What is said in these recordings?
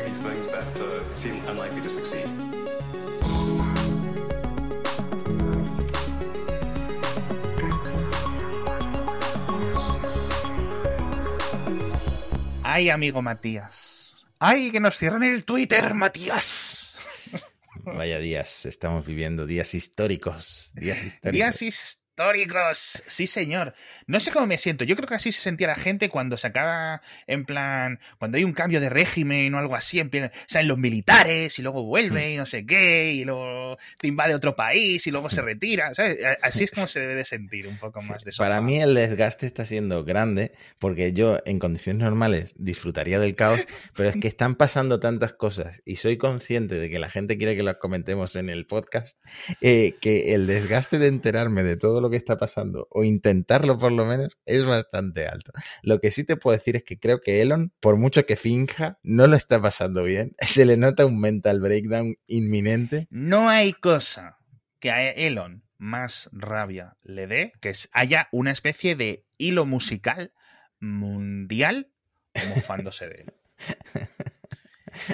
doing these things that uh, seem unlikely to succeed. Ay, amigo Matías. Ay, que nos cierran el Twitter, Matías. Vaya días, estamos viviendo días históricos. Días históricos. Días históricos. Sí, señor. No sé cómo me siento. Yo creo que así se sentía la gente cuando se acaba, en plan, cuando hay un cambio de régimen o algo así, en plan, salen los militares y luego vuelve y no sé qué, y luego te invade otro país y luego se retira. ¿sabes? Así es como se debe de sentir un poco más de Para sofá. mí el desgaste está siendo grande porque yo en condiciones normales disfrutaría del caos, pero es que están pasando tantas cosas y soy consciente de que la gente quiere que las comentemos en el podcast, eh, que el desgaste de enterarme de todo lo que está pasando o intentarlo por lo menos es bastante alto. Lo que sí te puedo decir es que creo que Elon, por mucho que finja, no lo está pasando bien. Se le nota un mental breakdown inminente. No hay cosa que a Elon más rabia le dé que haya una especie de hilo musical mundial mofándose de él.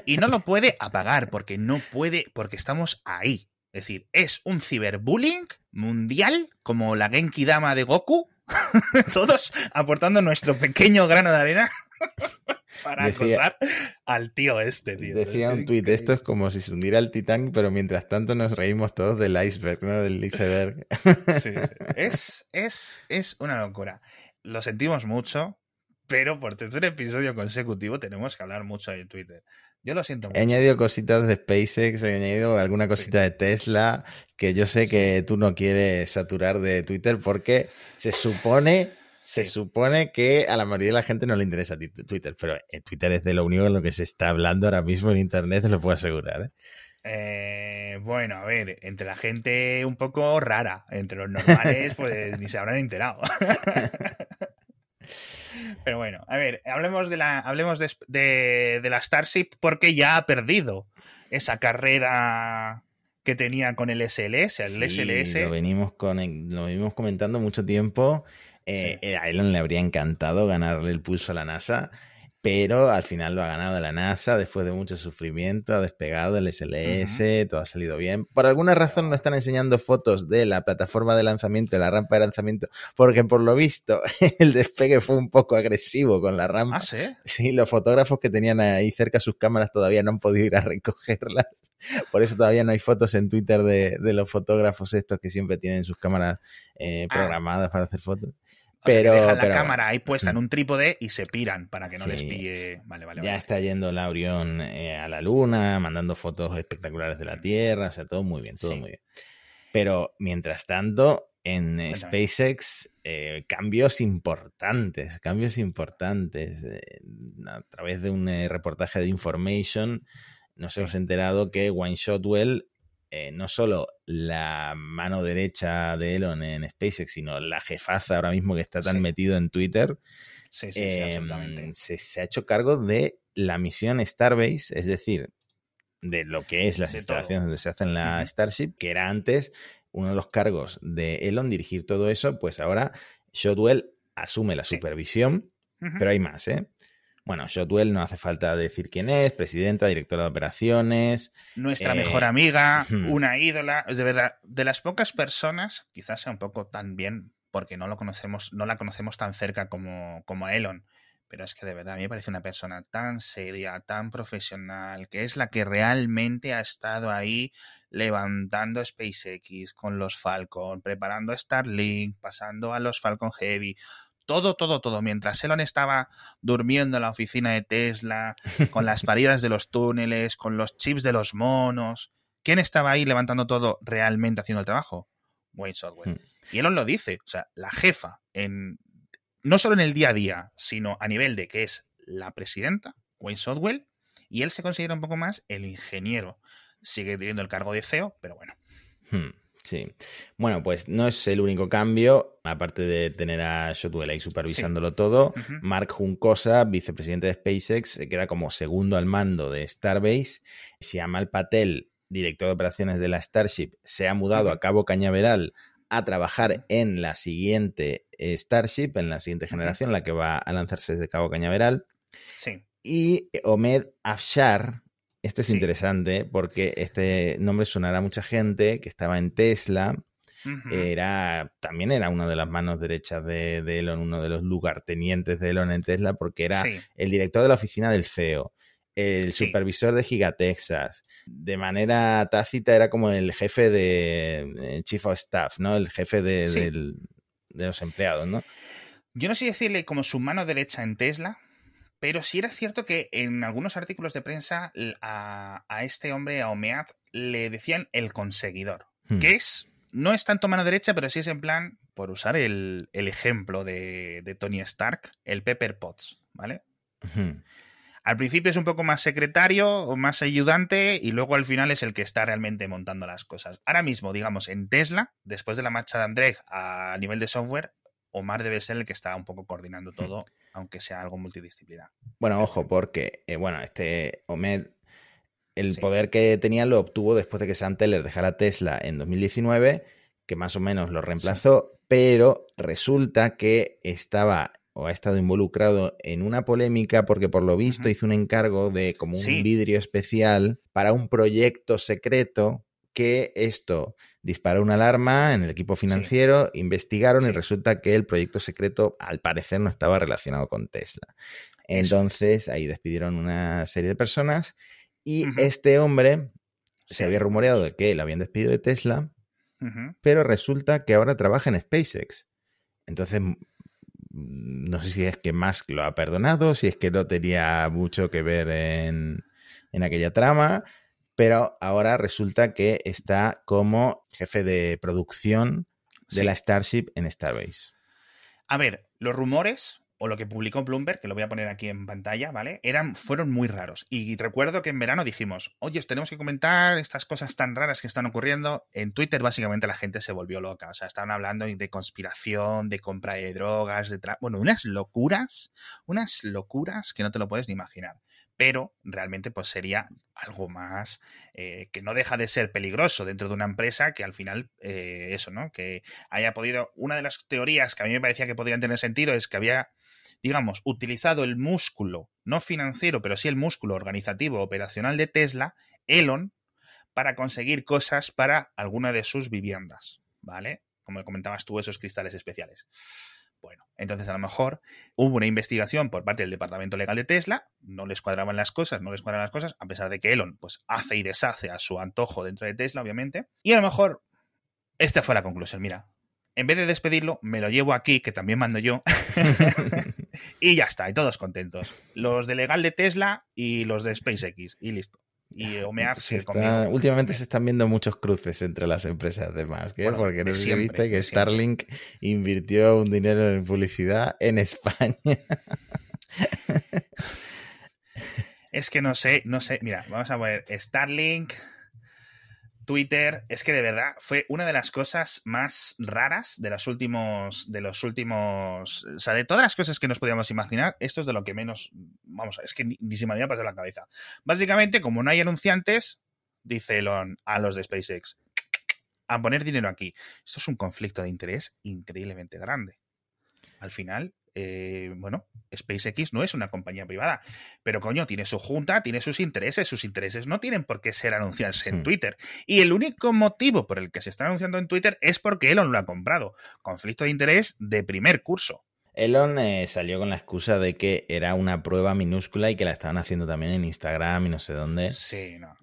Y no lo puede apagar porque no puede, porque estamos ahí. Es decir, es un ciberbullying mundial como la Genki Dama de Goku, todos aportando nuestro pequeño grano de arena para Decía- acosar al tío este, tío. Decía un tuit, esto es como si se hundiera el Titanic, pero mientras tanto nos reímos todos del iceberg, ¿no? Del iceberg. Sí, sí. Es, es, es una locura. Lo sentimos mucho, pero por tercer episodio consecutivo tenemos que hablar mucho de Twitter. Yo lo siento He mucho. añadido cositas de SpaceX, he añadido alguna cosita de Tesla, que yo sé que tú no quieres saturar de Twitter porque se supone, se Sí. supone que a la mayoría de la gente no le interesa Twitter, pero eh, Twitter es de lo único en lo que se está hablando ahora mismo en Internet, te lo puedo asegurar. ¿eh? Eh, bueno, a ver, entre la gente un poco rara, entre los normales, pues ni se habrán enterado. Pero bueno, a ver, hablemos de la, hablemos de, de- de la Starship porque ya ha perdido esa carrera que tenía con el SLS, el Sí, SLS. Lo venimos, con, lo venimos comentando mucho tiempo. Eh, eh, A Elon le habría encantado ganarle el pulso a la NASA, pero al final lo ha ganado la NASA después de mucho sufrimiento, ha despegado el SLS, todo ha salido bien. Por alguna razón no están enseñando fotos de la plataforma de lanzamiento, de la rampa de lanzamiento, porque por lo visto el despegue fue un poco agresivo con la rampa. Ah, sí. Sí, los fotógrafos que tenían ahí cerca sus cámaras todavía no han podido ir a recogerlas. Por eso todavía no hay fotos en Twitter de, de los fotógrafos estos que siempre tienen sus cámaras eh, Ah. programadas para hacer fotos. O sea, que Pero, la cámara ahí puesta en un trípode y se piran para que no Sí. les pille. Vale, vale, Ya vale. está yendo la Orión eh, a la Luna, mandando fotos espectaculares de la Tierra, o sea, todo muy bien, todo Sí. muy bien. Pero mientras tanto, en Cuéntame. SpaceX, eh, cambios importantes, cambios importantes. Eh, a través de un reportaje de Information, nos hemos enterado que Wayne Shotwell, eh, no solo la mano derecha de Elon en SpaceX, sino la jefaza ahora mismo que está tan Sí. metido en Twitter, Sí, sí, sí, eh, absolutamente. se, se ha hecho cargo de la misión Starbase, es decir, de lo que es las De instalaciones todo. donde se hacen la. Starship, que era antes uno de los cargos de Elon dirigir todo eso, pues ahora Shotwell asume la supervisión, pero hay más, ¿eh? Bueno, Shotwell no hace falta decir quién es, presidenta, directora de operaciones. Nuestra eh, mejor amiga, una ídola. Es de verdad, de las pocas personas, quizás sea un poco tan bien, porque no lo conocemos, no la conocemos tan cerca como, como a Elon. Pero es que de verdad a mí me parece una persona tan seria, tan profesional, que es la que realmente ha estado ahí levantando SpaceX con los Falcon, preparando Starlink, pasando a los Falcon Heavy. Todo, todo, todo. Mientras Elon estaba durmiendo en la oficina de Tesla, con las paridas de los túneles, con los chips de los monos. ¿Quién estaba ahí levantando todo realmente haciendo el trabajo? Wayne Shotwell. Hmm. Y Elon lo dice, o sea, la jefa, en, no solo en el día a día, sino a nivel de que es la presidenta, Wayne Shotwell, y él se considera un poco más el ingeniero. Sigue teniendo el cargo de CEO, pero bueno. Hmm, Sí. Bueno, pues no es el único cambio, aparte de tener a Shotwell ahí supervisándolo todo. Mark Juncosa, vicepresidente de SpaceX, se queda como segundo al mando de Starbase. Siamal Patel, director de operaciones de la Starship, se ha mudado a Cabo Cañaveral a trabajar en la siguiente eh, Starship, en la siguiente generación, la que va a lanzarse desde Cabo Cañaveral. Sí. Y Omed Afshar, este es Sí. interesante porque este nombre sonará a mucha gente que estaba en Tesla. Era, también era una de las manos derechas de, de Elon, uno de los lugartenientes de Elon en Tesla, porque era Sí. el director de la oficina del CEO, el Sí. supervisor de Gigatexas. De manera tácita era como el jefe de eh, Chief of Staff, ¿no? El jefe de, del- de los empleados, ¿no? Yo no sé decirle como su mano derecha en Tesla, pero sí era cierto que en algunos artículos de prensa a, a este hombre, a Omead, le decían el conseguidor. Hmm. Que es, no es tanto mano derecha, pero sí es en plan, por usar el, el ejemplo de, de Tony Stark, el Pepper Potts, ¿vale? Ujú. Al principio es un poco más secretario o más ayudante y luego al final es el que está realmente montando las cosas. Ahora mismo, digamos, en Tesla, después de la marcha de André a nivel de software, Omar debe ser el que está un poco coordinando todo, aunque sea algo multidisciplinar. Bueno, ojo, porque, eh, bueno, este Omed, el Sí. poder que tenía lo obtuvo después de que Sam Teller dejara Tesla en 2019, que más o menos lo reemplazó, pero resulta que estaba o ha estado involucrado en una polémica porque por lo visto hizo un encargo de como un Sí. vidrio especial para un proyecto secreto que esto disparó una alarma en el equipo financiero, investigaron y resulta que el proyecto secreto al parecer no estaba relacionado con Tesla. Eso. Entonces ahí despidieron una serie de personas y este hombre se había rumoreado de que lo habían despedido de Tesla, pero resulta que ahora trabaja en SpaceX. Entonces, no sé si es que Musk lo ha perdonado, si es que no tenía mucho que ver en, en aquella trama, pero ahora resulta que está como jefe de producción de Sí. la Starship en Starbase. A ver, los rumores o lo que publicó Bloomberg, que lo voy a poner aquí en pantalla, ¿vale? Eran, fueron muy raros. Y recuerdo que en verano dijimos, oye, os tenemos que comentar estas cosas tan raras que están ocurriendo. En Twitter básicamente la gente se volvió loca. O sea, estaban hablando de conspiración, de compra de drogas, de... tra- Bueno, unas locuras, unas locuras que no te lo puedes ni imaginar. Pero realmente pues sería algo más eh, que no deja de ser peligroso dentro de una empresa que al final, eh, eso, ¿no? Que haya podido... Una de las teorías que a mí me parecía que podrían tener sentido es que había digamos, utilizado el músculo, no financiero, pero sí el músculo organizativo operacional de Tesla, Elon, para conseguir cosas para alguna de sus viviendas, ¿vale? Como comentabas tú, esos cristales especiales. Bueno, entonces a lo mejor hubo una investigación por parte del departamento legal de Tesla, no les cuadraban las cosas, no les cuadraban las cosas, a pesar de que Elon pues hace y deshace a su antojo dentro de Tesla, obviamente. Y a lo mejor esta fue la conclusión, mira, en vez de despedirlo, me lo llevo aquí, que también mando yo, y ya está, y todos contentos. Los de legal de Tesla y los de SpaceX, y listo. Y Omead Se que está- últimamente se están viendo muchos cruces entre las empresas de Musk, ¿eh? Bueno, porque no sé viste que siempre. Starlink invirtió un dinero en publicidad en España. Es que no sé, no sé. Mira, vamos a poner Starlink, Twitter. Es que de verdad fue una de las cosas más raras de los últimos, de los últimos, o sea, de todas las cosas que nos podíamos imaginar, esto es de lo que menos, vamos, es que ni, ni se me había pasado la cabeza. Básicamente, como no hay anunciantes, dice Elon a los de SpaceX, a poner dinero aquí. Esto es un conflicto de interés increíblemente grande. Al final, eh, bueno, SpaceX no es una compañía privada, pero coño, tiene su junta, tiene sus intereses, sus intereses no tienen por qué ser anunciarse en Hmm. Twitter. Y el único motivo por el que se está anunciando en Twitter es porque Elon lo ha comprado. Conflicto de interés de primer curso. Elon eh, salió con la excusa de que era una prueba minúscula y que la estaban haciendo también en Instagram y no sé dónde. Sí, no.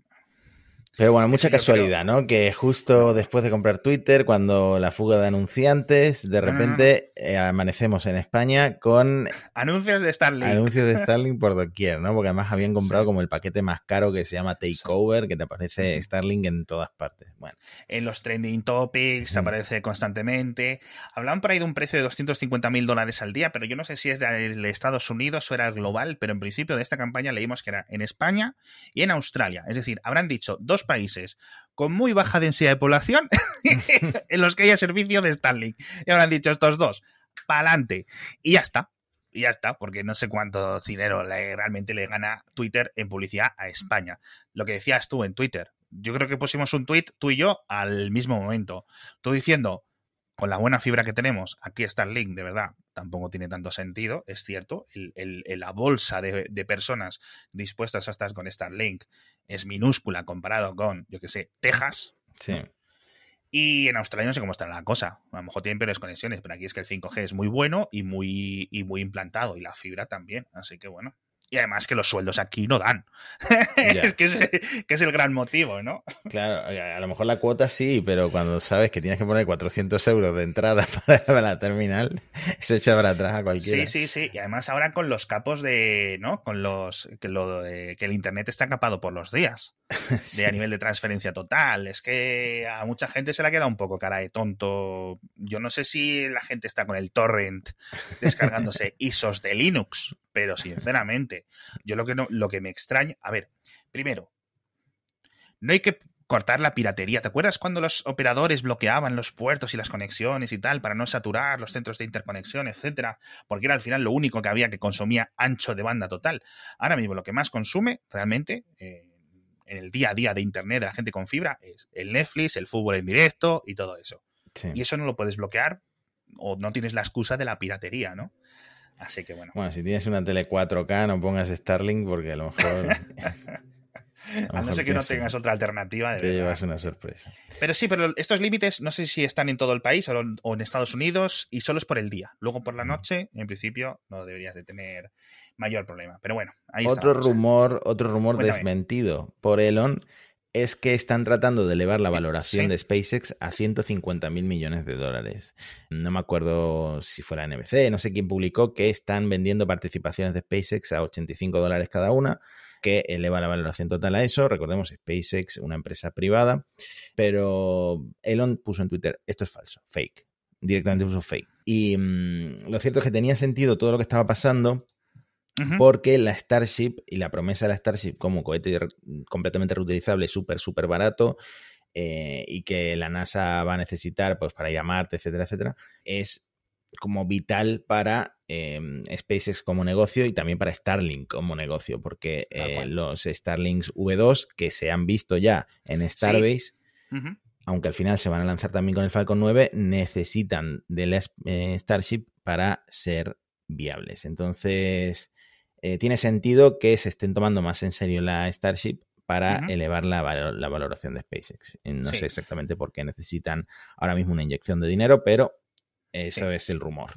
Pero bueno, mucha creo- casualidad, ¿no? Que justo después de comprar Twitter, cuando la fuga de anunciantes, de No, no, no, repente eh, amanecemos en España con Anuncios de Starlink. anuncios de Starlink por doquier, ¿no? Porque además habían comprado Sí. como el paquete más caro que se llama Takeover, que te aparece. Starlink en todas partes. Bueno, en los trending topics, Mm. aparece constantemente. Hablaban por ahí de un precio de 250 mil dólares al día, pero yo no sé si es de de Estados Unidos o era el global, pero en principio de esta campaña leímos que era en España y en Australia. Es decir, habrán dicho dos países con muy baja densidad de población en los que haya servicio de Starlink. Y habrán dicho estos dos, pa'lante. Y ya está. Y ya está, porque no sé cuánto dinero realmente le gana Twitter en publicidad a España. Lo que decías tú en Twitter. Yo creo que pusimos un tweet, tú y yo, al mismo momento. Tú diciendo, con la buena fibra que tenemos, aquí está el link, de verdad, tampoco tiene tanto sentido, es cierto, la bolsa de, personas dispuestas a estar con Starlink es minúscula comparado con, yo que sé, Texas. Sí. Y en Australia no sé cómo está la cosa. A lo mejor tienen peores conexiones, pero aquí es que el 5G es muy bueno y muy, y muy implantado, y la fibra también. Así que bueno, y además que los sueldos aquí no dan. es que es, el gran motivo, ¿no? Claro, a lo mejor la cuota sí, pero cuando sabes que tienes que poner 400 euros de entrada para la terminal, eso echa para atrás a cualquiera. Sí, sí, sí. Y además ahora con los capos de, ¿no? Con los, que, lo de, que el Internet está capado por los días. De a nivel de transferencia total. Es que a mucha gente se le ha quedado un poco cara de tonto. Yo no sé si la gente está con el torrent descargándose ISOs de Linux, pero sinceramente, yo lo que, no, lo que me extraña, a ver, primero, no hay que cortar la piratería. ¿Te acuerdas cuando los operadores bloqueaban los puertos y las conexiones y tal para no saturar los centros de interconexión, etcétera? Porque era al final lo único que había que consumía ancho de banda total. Ahora mismo lo que más consume realmente eh, en el día a día de internet de la gente con fibra es el Netflix, el fútbol en directo y todo eso. Y eso no lo puedes bloquear o no tienes la excusa de la piratería, ¿no? Así que bueno. Bueno, si tienes una tele 4K, no pongas Starlink porque a lo mejor. a, no ser que no tengas otra alternativa. te llevas una sorpresa. Pero sí, pero estos límites no sé si están en todo el país o, en Estados Unidos y solo es por el día. Luego por la noche, en principio, no deberías de tener mayor problema. Pero bueno, ahí otro ¿eh? rumor, otro rumor desmentido por Elon es que están tratando de elevar la valoración de SpaceX a 150 mil millones de dólares. No me acuerdo si fuera NBC, no sé quién publicó que están vendiendo participaciones de SpaceX a 85 dólares cada una, que eleva la valoración total a eso. Recordemos, SpaceX, una empresa privada, pero Elon puso en Twitter, esto es falso, fake. Directamente puso fake. Y mm, lo cierto es que tenía sentido todo lo que estaba pasando porque la Starship y la promesa de la Starship como cohete completamente reutilizable, súper, súper barato, eh, y que la NASA va a necesitar pues, para llamarte, etcétera, etcétera, es como vital para em, SpaceX como negocio y también para Starlink como negocio, porque eh, los Starlinks V2 que se han visto ya en Starbase, aunque al final se van a lanzar también con el Falcon 9, necesitan de la eh, Starship para ser viables. Entonces, eh, tiene sentido que se estén tomando más en serio la Starship para elevar la, valoración de SpaceX. Eh, no sé exactamente por qué necesitan ahora mismo una inyección de dinero, pero eso es el rumor.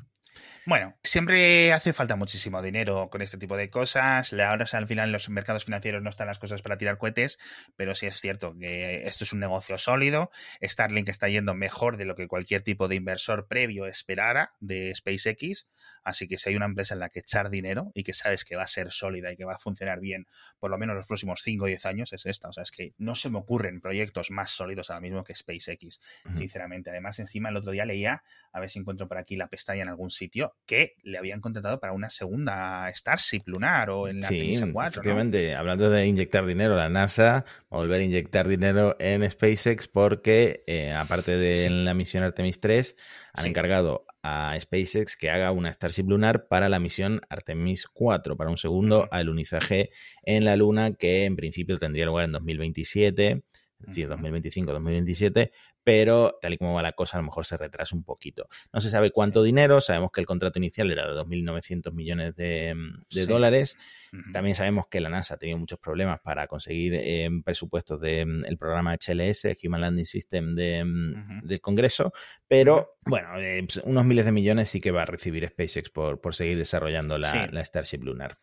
Bueno, siempre hace falta muchísimo dinero con este tipo de cosas. Ahora al final en los mercados financieros no están las cosas para tirar cohetes, pero sí es cierto que esto es un negocio sólido. Starlink está yendo mejor de lo que cualquier tipo de inversor previo esperara de SpaceX. Así que si hay una empresa en la que echar dinero y que sabes que va a ser sólida y que va a funcionar bien por lo menos los próximos 5 o 10 años, es esta. O sea, es que no se me ocurren proyectos más sólidos ahora mismo que SpaceX, sinceramente. Además, encima el otro día leía, a ver si encuentro por aquí la pestaña en algún sitio, que le habían contratado para una segunda Starship lunar o en la sí, 4. Efectivamente, hablando de inyectar dinero, la NASA volver a inyectar dinero en SpaceX porque, eh, aparte de la misión Artemis 3, han encargado a SpaceX que haga una Starship lunar para la misión Artemis 4, para un segundo alunizaje en la Luna que en principio tendría lugar en 2027 es decir, 2025-2027, pero tal y como va la cosa, a lo mejor se retrasa un poquito. No se sabe cuánto dinero, sabemos que el contrato inicial era de 2.900 millones de, mm, dólares. También sabemos que la NASA ha tenido muchos problemas para conseguir eh, presupuestos del mm, programa HLS, Human Landing System de, mm, del Congreso, pero bueno, eh, pues, unos miles de millones sí que va a recibir SpaceX por, por seguir desarrollando la, la Starship Lunar.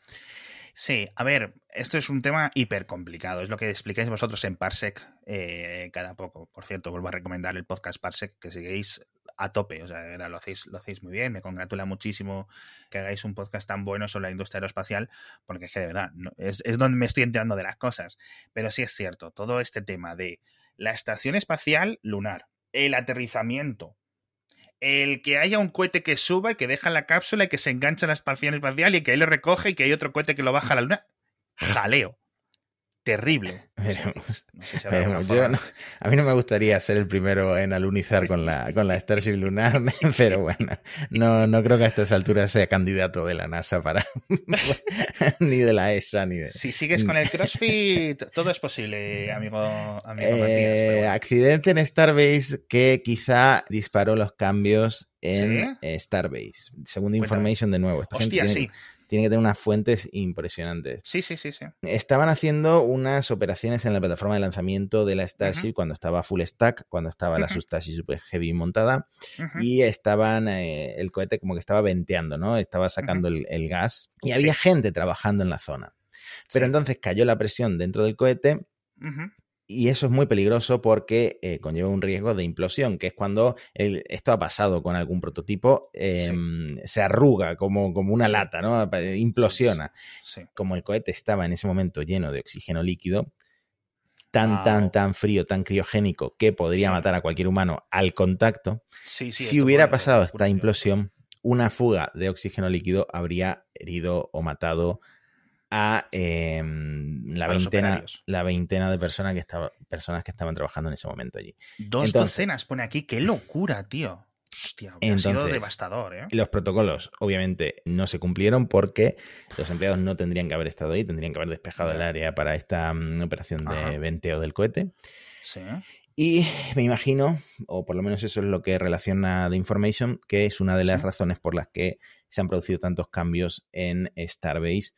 Sí, a ver, esto es un tema hiper complicado. Es lo que explicáis vosotros en Parsec eh, cada poco. Por cierto, vuelvo a recomendar el podcast Parsec que seguís a tope. O sea, lo hacéis, lo hacéis muy bien. Me congratula muchísimo que hagáis un podcast tan bueno sobre la industria aeroespacial, porque es que de verdad es, es donde me estoy enterando de las cosas. Pero sí es cierto, todo este tema de la estación espacial lunar, el aterrizamiento, el que haya un cohete que suba y que deja la cápsula y que se engancha a la estación espacial y que él lo recoge y que hay otro cohete que lo baja a la luna. Jaleo. Terrible. Veremos. No sé si Veremos. Yo no- a mí no me gustaría ser el primero en alunizar con la, con la Starship Lunar, pero bueno, no, no creo que a estas alturas sea candidato de la NASA para ni de la ESA ni de. Si sigues con el CrossFit, todo es posible, amigo, amigo. Eh, bueno. accidente en Starbase que quizá disparó los cambios en ¿Sí? Starbase. Según. Information, de nuevo. Esta gente Hostia, tiene, sí. Tiene que tener unas fuentes impresionantes. Sí, sí, sí, sí. Estaban haciendo unas operaciones en la plataforma de lanzamiento de la Starship cuando estaba full stack, cuando estaba la. Substarship Super Heavy montada y estaban, eh, el cohete como que estaba venteando, ¿no? Estaba sacando el, el gas y Sí. había gente trabajando en la zona. Pero Sí. entonces cayó la presión dentro del cohete. Y eso es muy peligroso porque eh, conlleva un riesgo de implosión, que es cuando el- esto ha pasado con algún prototipo, eh, se arruga como, como una Sí. lata, ¿no? Implosiona. Sí. Como el cohete estaba en ese momento lleno de oxígeno líquido, tan, tan, tan frío, tan criogénico, que podría matar a cualquier humano al contacto, si hubiera pasado esta implosión, una fuga de oxígeno líquido habría herido o matado a eh, la, A veintena, la veintena de personas que, estaba, personas que estaban trabajando en ese momento allí. Dos Entonces- docenas pone aquí. ¡Qué locura, tío! Hostia, hubiera sido Entonces- devastador, ¿eh? Los protocolos, obviamente, no se cumplieron porque los empleados no tendrían que haber estado ahí, tendrían que haber despejado el área para esta mm, operación de venteo del cohete. Sí. Y me imagino, o por lo menos eso es lo que relaciona The Information, que es una de las Sí. razones por las que se han producido tantos cambios en Starbase.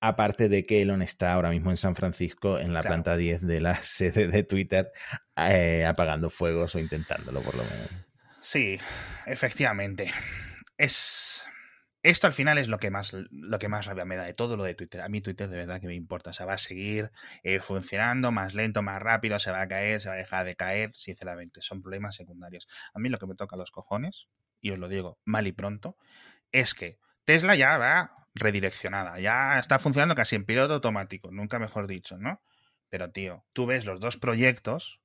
Aparte de que Elon está ahora mismo en San Francisco, en la Claro. planta 10 de la sede de Twitter, eh, apagando fuegos o intentándolo por lo menos. Sí, efectivamente. Es. Esto al final es lo que más lo que más rabia me da de todo lo de Twitter. A mí Twitter de verdad que me importa. O sea, va a seguir eh, funcionando más lento, más rápido, se va a caer, se va a dejar de caer. Sinceramente, son problemas secundarios. A mí lo que me toca los cojones, y os lo digo mal y pronto, es que Tesla ya va redireccionada. Ya está funcionando casi en piloto automático, nunca mejor dicho, ¿no? Pero tío, tú ves los dos proyectos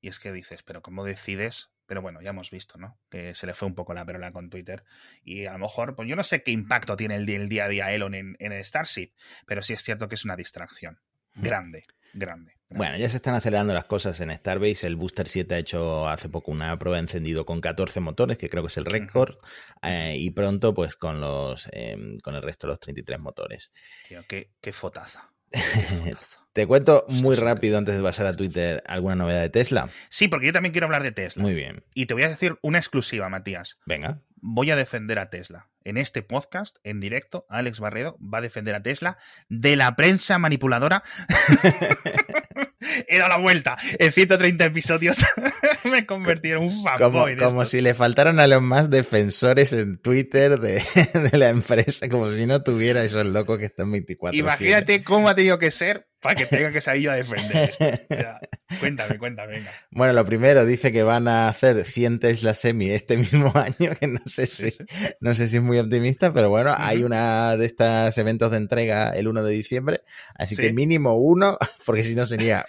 y es que dices, pero ¿cómo decides? Pero bueno, ya hemos visto, ¿no? Que se le fue un poco la perola con Twitter. Y a lo mejor, pues yo no sé qué impacto tiene el, día a día Elon en, en el Starship, pero sí es cierto que es una distracción. Grande, grande. Bueno, ya se están acelerando las cosas en Starbase. El Booster 7 ha hecho hace poco una prueba encendido con 14 motores, que creo que es el récord. eh, y pronto, pues con los eh, con el resto de los 33 motores. Tío, qué, qué fotaza. Te cuento muy rápido antes de pasar a Twitter alguna novedad de Tesla. Sí, porque yo también quiero hablar de Tesla. Muy bien. Y te voy a decir una exclusiva, Matías. Venga. Voy a defender a Tesla. En este podcast, en directo, Alex Barredo va a defender a Tesla de la prensa manipuladora. He dado la vuelta. En 130 episodios me he convertido en un Como, fanboy de como esto. si le faltaran a los más defensores en Twitter de, de la empresa, como si no tuviera esos locos que están 24 Imagínate cómo ha tenido que ser para que tenga que salir yo a defender esto. Ya, Cuéntame, cuéntame, venga. Bueno, lo primero, dice que van a hacer 100 Tesla Semi este mismo año, que no sé si, no sé si es muy optimista, pero bueno, hay una de estos eventos de entrega el 1 de diciembre, así Sí. que mínimo uno, porque si no sería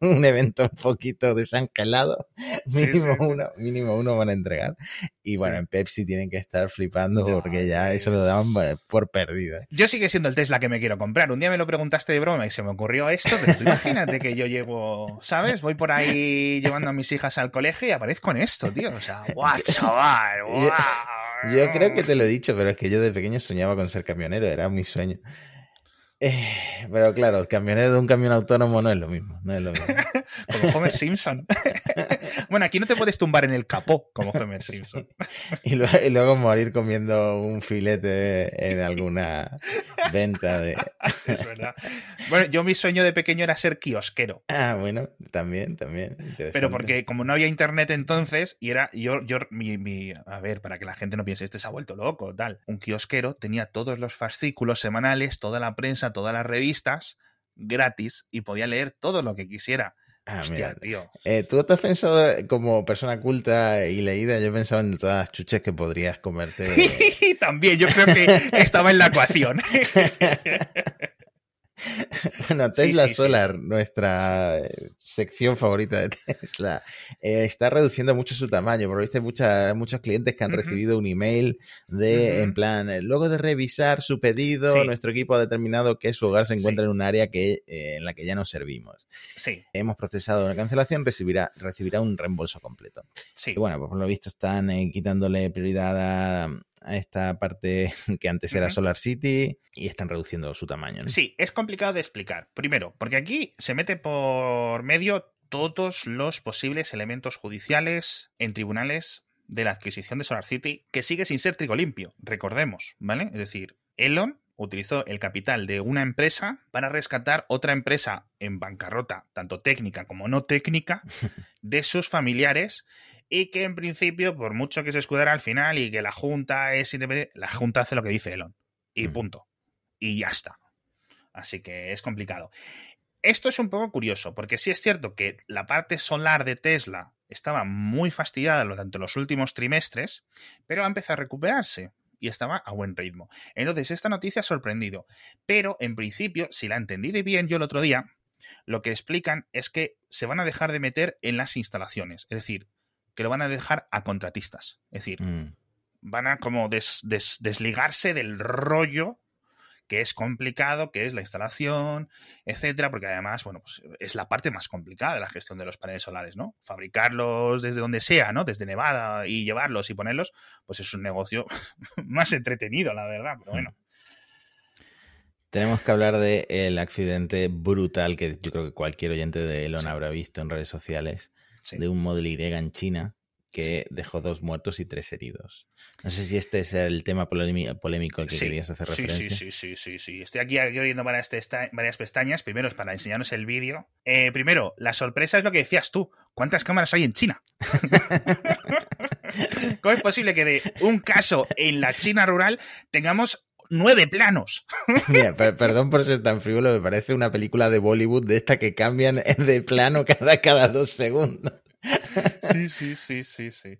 un evento un poquito desangelado, Sí, mínimo sí, sí. uno, mínimo uno van a entregar. Y bueno, en Pepsi tienen que estar flipando porque ya eso lo daban por perdido. Yo sigue siendo el Tesla que me quiero comprar. Un día me lo preguntaste de broma y se me ocurrió esto, pero tú imagínate que yo llego, ¿sabes? Voy por ahí llevando a mis hijas al colegio y aparezco en esto, tío. O sea, guau, chaval, guau. Yo creo que te lo he dicho, pero es que yo de pequeño soñaba con ser camionero, era mi sueño. Eh, pero claro, camionero de un camión autónomo no es lo mismo, no es lo mismo. Como Homer Simpson. bueno, aquí no te puedes tumbar en el capó como Homer Simpson. Y, luego, y luego morir comiendo un filete en alguna venta de... Es verdad. Bueno, yo mi sueño de pequeño era ser kiosquero. Ah, bueno, también, también. Pero porque como no había internet entonces, y era yo, yo mi, mi- a ver, para que la gente no piense, este se ha vuelto loco, tal. Un kiosquero tenía todos los fascículos semanales, toda la prensa, todas las revistas gratis y podía leer todo lo que quisiera. Ah, Hostia, mira. tío. Eh, ¿Tú te has pensado eh, como persona culta y leída? Yo he pensado en todas las chuches que podrías comerte. También, yo creo que estaba en la ecuación. bueno, Tesla Solar, nuestra eh, sección favorita de Tesla, eh, está reduciendo mucho su tamaño. Por viste, muchos clientes que han recibido un email de, en plan, eh, luego de revisar su pedido, nuestro equipo ha determinado que su hogar se encuentra en un área que, en la que ya no servimos. Sí. Hemos procesado una cancelación, recibirá, recibirá un reembolso completo. Sí. Y bueno, pues por lo visto están quitándole prioridad a, a esta parte que antes era Solar City y están reduciendo su tamaño. Sí, es complicado de explicar. Primero, porque aquí se mete por medio todos los posibles elementos judiciales en tribunales de la adquisición de Solar City, que sigue sin ser trigo limpio, recordemos, ¿vale? Es decir, Elon utilizó el capital de una empresa para rescatar otra empresa en bancarrota, tanto técnica como no técnica, de sus familiares y que en principio, por mucho que se escudara al final y que la Junta es independiente, la Junta hace lo que dice Elon. Y punto. Y ya está. Así que es complicado. Esto es un poco curioso, porque sí es cierto que la parte solar de Tesla estaba muy fastidiada durante los últimos trimestres, pero ha empezado a recuperarse y estaba a buen ritmo. Entonces, esta noticia ha sorprendido. Pero, en principio, si la entendí bien yo el otro día, lo que explican es que se van a dejar de meter en las instalaciones. Es decir, que lo van a dejar a contratistas. Es decir, mm. van a como desligarse del rollo que es complicado, que es la instalación, etcétera, porque además, bueno, pues es la parte más complicada de la gestión de los paneles solares, ¿no? Fabricarlos desde donde sea, ¿no? Desde Nevada y llevarlos y ponerlos, pues es un negocio más entretenido, la verdad, pero bueno. Tenemos que hablar del accidente brutal que yo creo que cualquier oyente de Elon habrá visto en redes sociales de un Model Y en China que dejó dos muertos y tres heridos. No sé si este es el tema polémico al que querías hacer referencia. Sí, sí, sí, sí, Estoy aquí abriendo varias, varias pestañas. Primero es para enseñarnos el vídeo. Eh, primero, la sorpresa es lo que decías tú. ¿Cuántas cámaras hay en China? ¿Cómo es posible que de un caso en la China rural tengamos nueve planos. Mira, perdón por ser tan frívolo, me parece una película de Bollywood de esta que cambian de plano cada, cada dos segundos. Sí, sí, sí, sí, sí.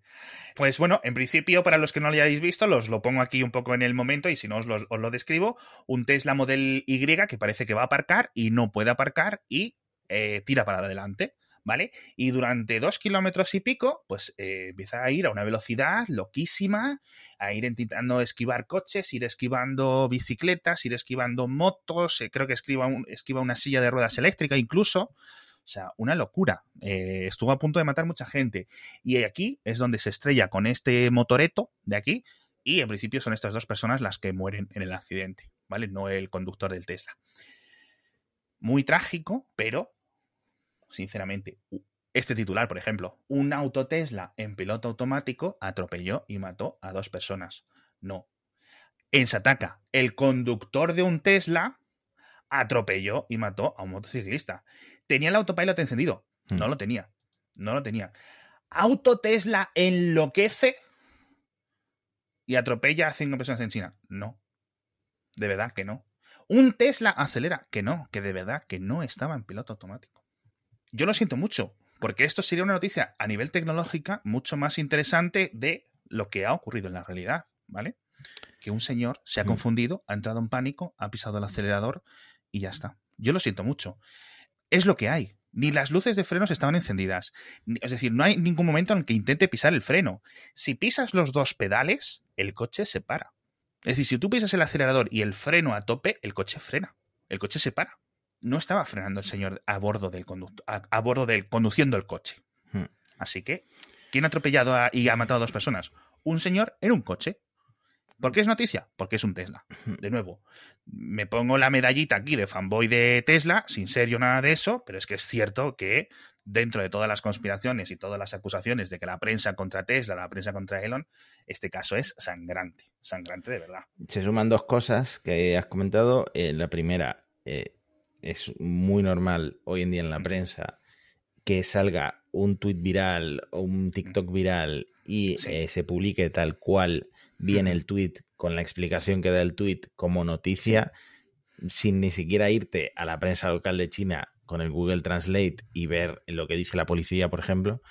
Pues bueno, en principio, para los que no lo hayáis visto, los lo pongo aquí un poco en el momento y si no os lo, describo. Un Tesla Model Y que parece que va a aparcar y no puede aparcar y eh, tira para adelante. ¿Vale? Y durante dos kilómetros y pico, pues eh, empieza a ir a una velocidad loquísima, a ir intentando esquivar coches, ir esquivando bicicletas, ir esquivando motos, eh, creo que esquiva, una silla de ruedas eléctrica incluso. O sea, una locura. Eh, estuvo a punto de matar mucha gente. Y aquí es donde se estrella con este motoreto de aquí. Y en principio son estas dos personas las que mueren en el accidente, ¿vale? No el conductor del Tesla. Muy trágico, pero sinceramente. Este titular, por ejemplo, un auto Tesla en piloto automático atropelló y mató a dos personas. No. En Sataka, el conductor de un Tesla atropelló y mató a un motociclista. ¿Tenía el autopilot encendido? No hmm. lo tenía. No lo tenía. ¿Auto Tesla enloquece y atropella a cinco personas en China? No. De verdad que no. ¿Un Tesla acelera? Que no, que de verdad que no estaba en piloto automático yo lo siento mucho, porque esto sería una noticia a nivel tecnológica mucho más interesante de lo que ha ocurrido en la realidad, ¿vale? Que un señor se ha confundido, ha entrado en pánico, ha pisado el acelerador y ya está. Yo lo siento mucho. Es lo que hay. Ni las luces de frenos estaban encendidas. Es decir, no hay ningún momento en que intente pisar el freno. Si pisas los dos pedales, el coche se para. Es decir, si tú pisas el acelerador y el freno a tope, el coche frena. El coche se para no estaba frenando el señor a bordo del conductor, a, bordo del conduciendo el coche. Hmm. Así que, ¿quién ha atropellado y ha matado a dos personas? Un señor en un coche. ¿Por qué es noticia? Porque es un Tesla. Hmm. De nuevo, me pongo la medallita aquí de fanboy de Tesla, sin ser yo nada de eso, pero es que es cierto que dentro de todas las conspiraciones y todas las acusaciones de que la prensa contra Tesla, la prensa contra Elon, este caso es sangrante, sangrante de verdad. Se suman dos cosas que has comentado. Eh, la primera, eh, es muy normal hoy en día en la prensa que salga un tweet viral o un TikTok viral y eh, se publique tal cual viene el tweet con la explicación que da el tweet como noticia, sin ni siquiera irte a la prensa local de China con el Google Translate y ver lo que dice la policía, por ejemplo.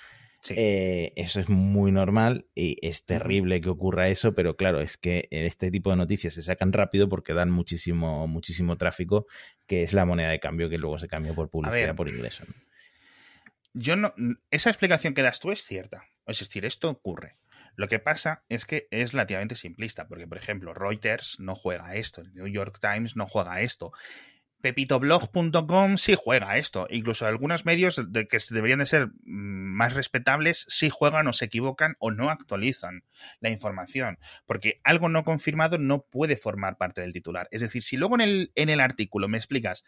Eh, eso es muy normal y es terrible que ocurra eso, pero claro, es que este tipo de noticias se sacan rápido porque dan muchísimo, muchísimo tráfico, que es la moneda de cambio que luego se cambia por publicidad, por ingreso. Yo no, esa explicación que das tú es cierta. Es decir, esto ocurre. Lo que pasa es que es relativamente simplista, porque, por ejemplo, Reuters no juega esto, el New York Times no juega esto. Pepitoblog.com sí juega esto. Incluso algunos medios de que deberían de ser más respetables sí juegan o se equivocan o no actualizan la información. Porque algo no confirmado no puede formar parte del titular. Es decir, si luego en el, en el artículo me explicas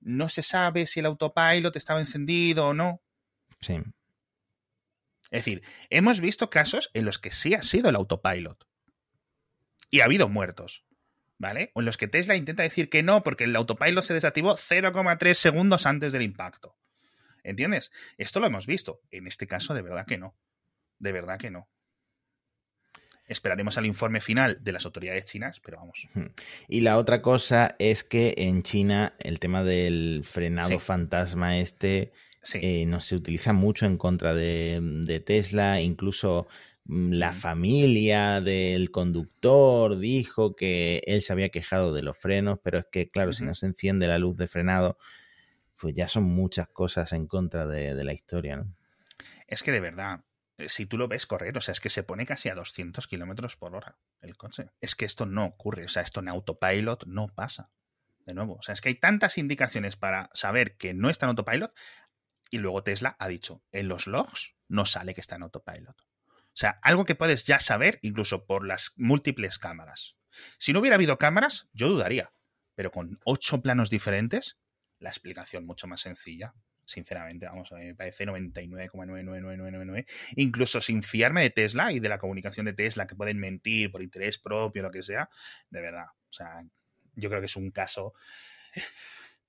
no se sabe si el autopilot estaba encendido o no. Sí. Es decir, hemos visto casos en los que sí ha sido el autopilot. Y ha habido muertos. ¿Vale? O en los que Tesla intenta decir que no porque el autopilot se desactivó 0,3 segundos antes del impacto. ¿Entiendes? Esto lo hemos visto. En este caso, de verdad que no. De verdad que no. Esperaremos al informe final de las autoridades chinas, pero vamos. Y la otra cosa es que en China el tema del frenado fantasma este eh, no se utiliza mucho en contra de, de Tesla, incluso la familia del conductor dijo que él se había quejado de los frenos, pero es que, claro, si no se enciende la luz de frenado, pues ya son muchas cosas en contra de, la historia, ¿no? Es que de verdad, eh, si tú lo ves correr, o sea, es que se pone casi a 200 kilómetros por hora el coche. Es que esto no ocurre, o sea, esto en autopilot no pasa. De nuevo, o sea, es que hay tantas indicaciones para saber que no está en autopilot y luego Tesla ha dicho, en los logs no sale que está en autopilot. O sea, algo que puedes ya saber incluso por las múltiples cámaras. Si no hubiera habido cámaras, yo dudaría. Pero con ocho planos diferentes, la explicación mucho más sencilla. Sinceramente, vamos, a mí me parece 99,99999. Incluso sin fiarme de Tesla y de la comunicación de Tesla, que pueden mentir por interés propio, lo que sea. De verdad. O sea, yo creo que es un caso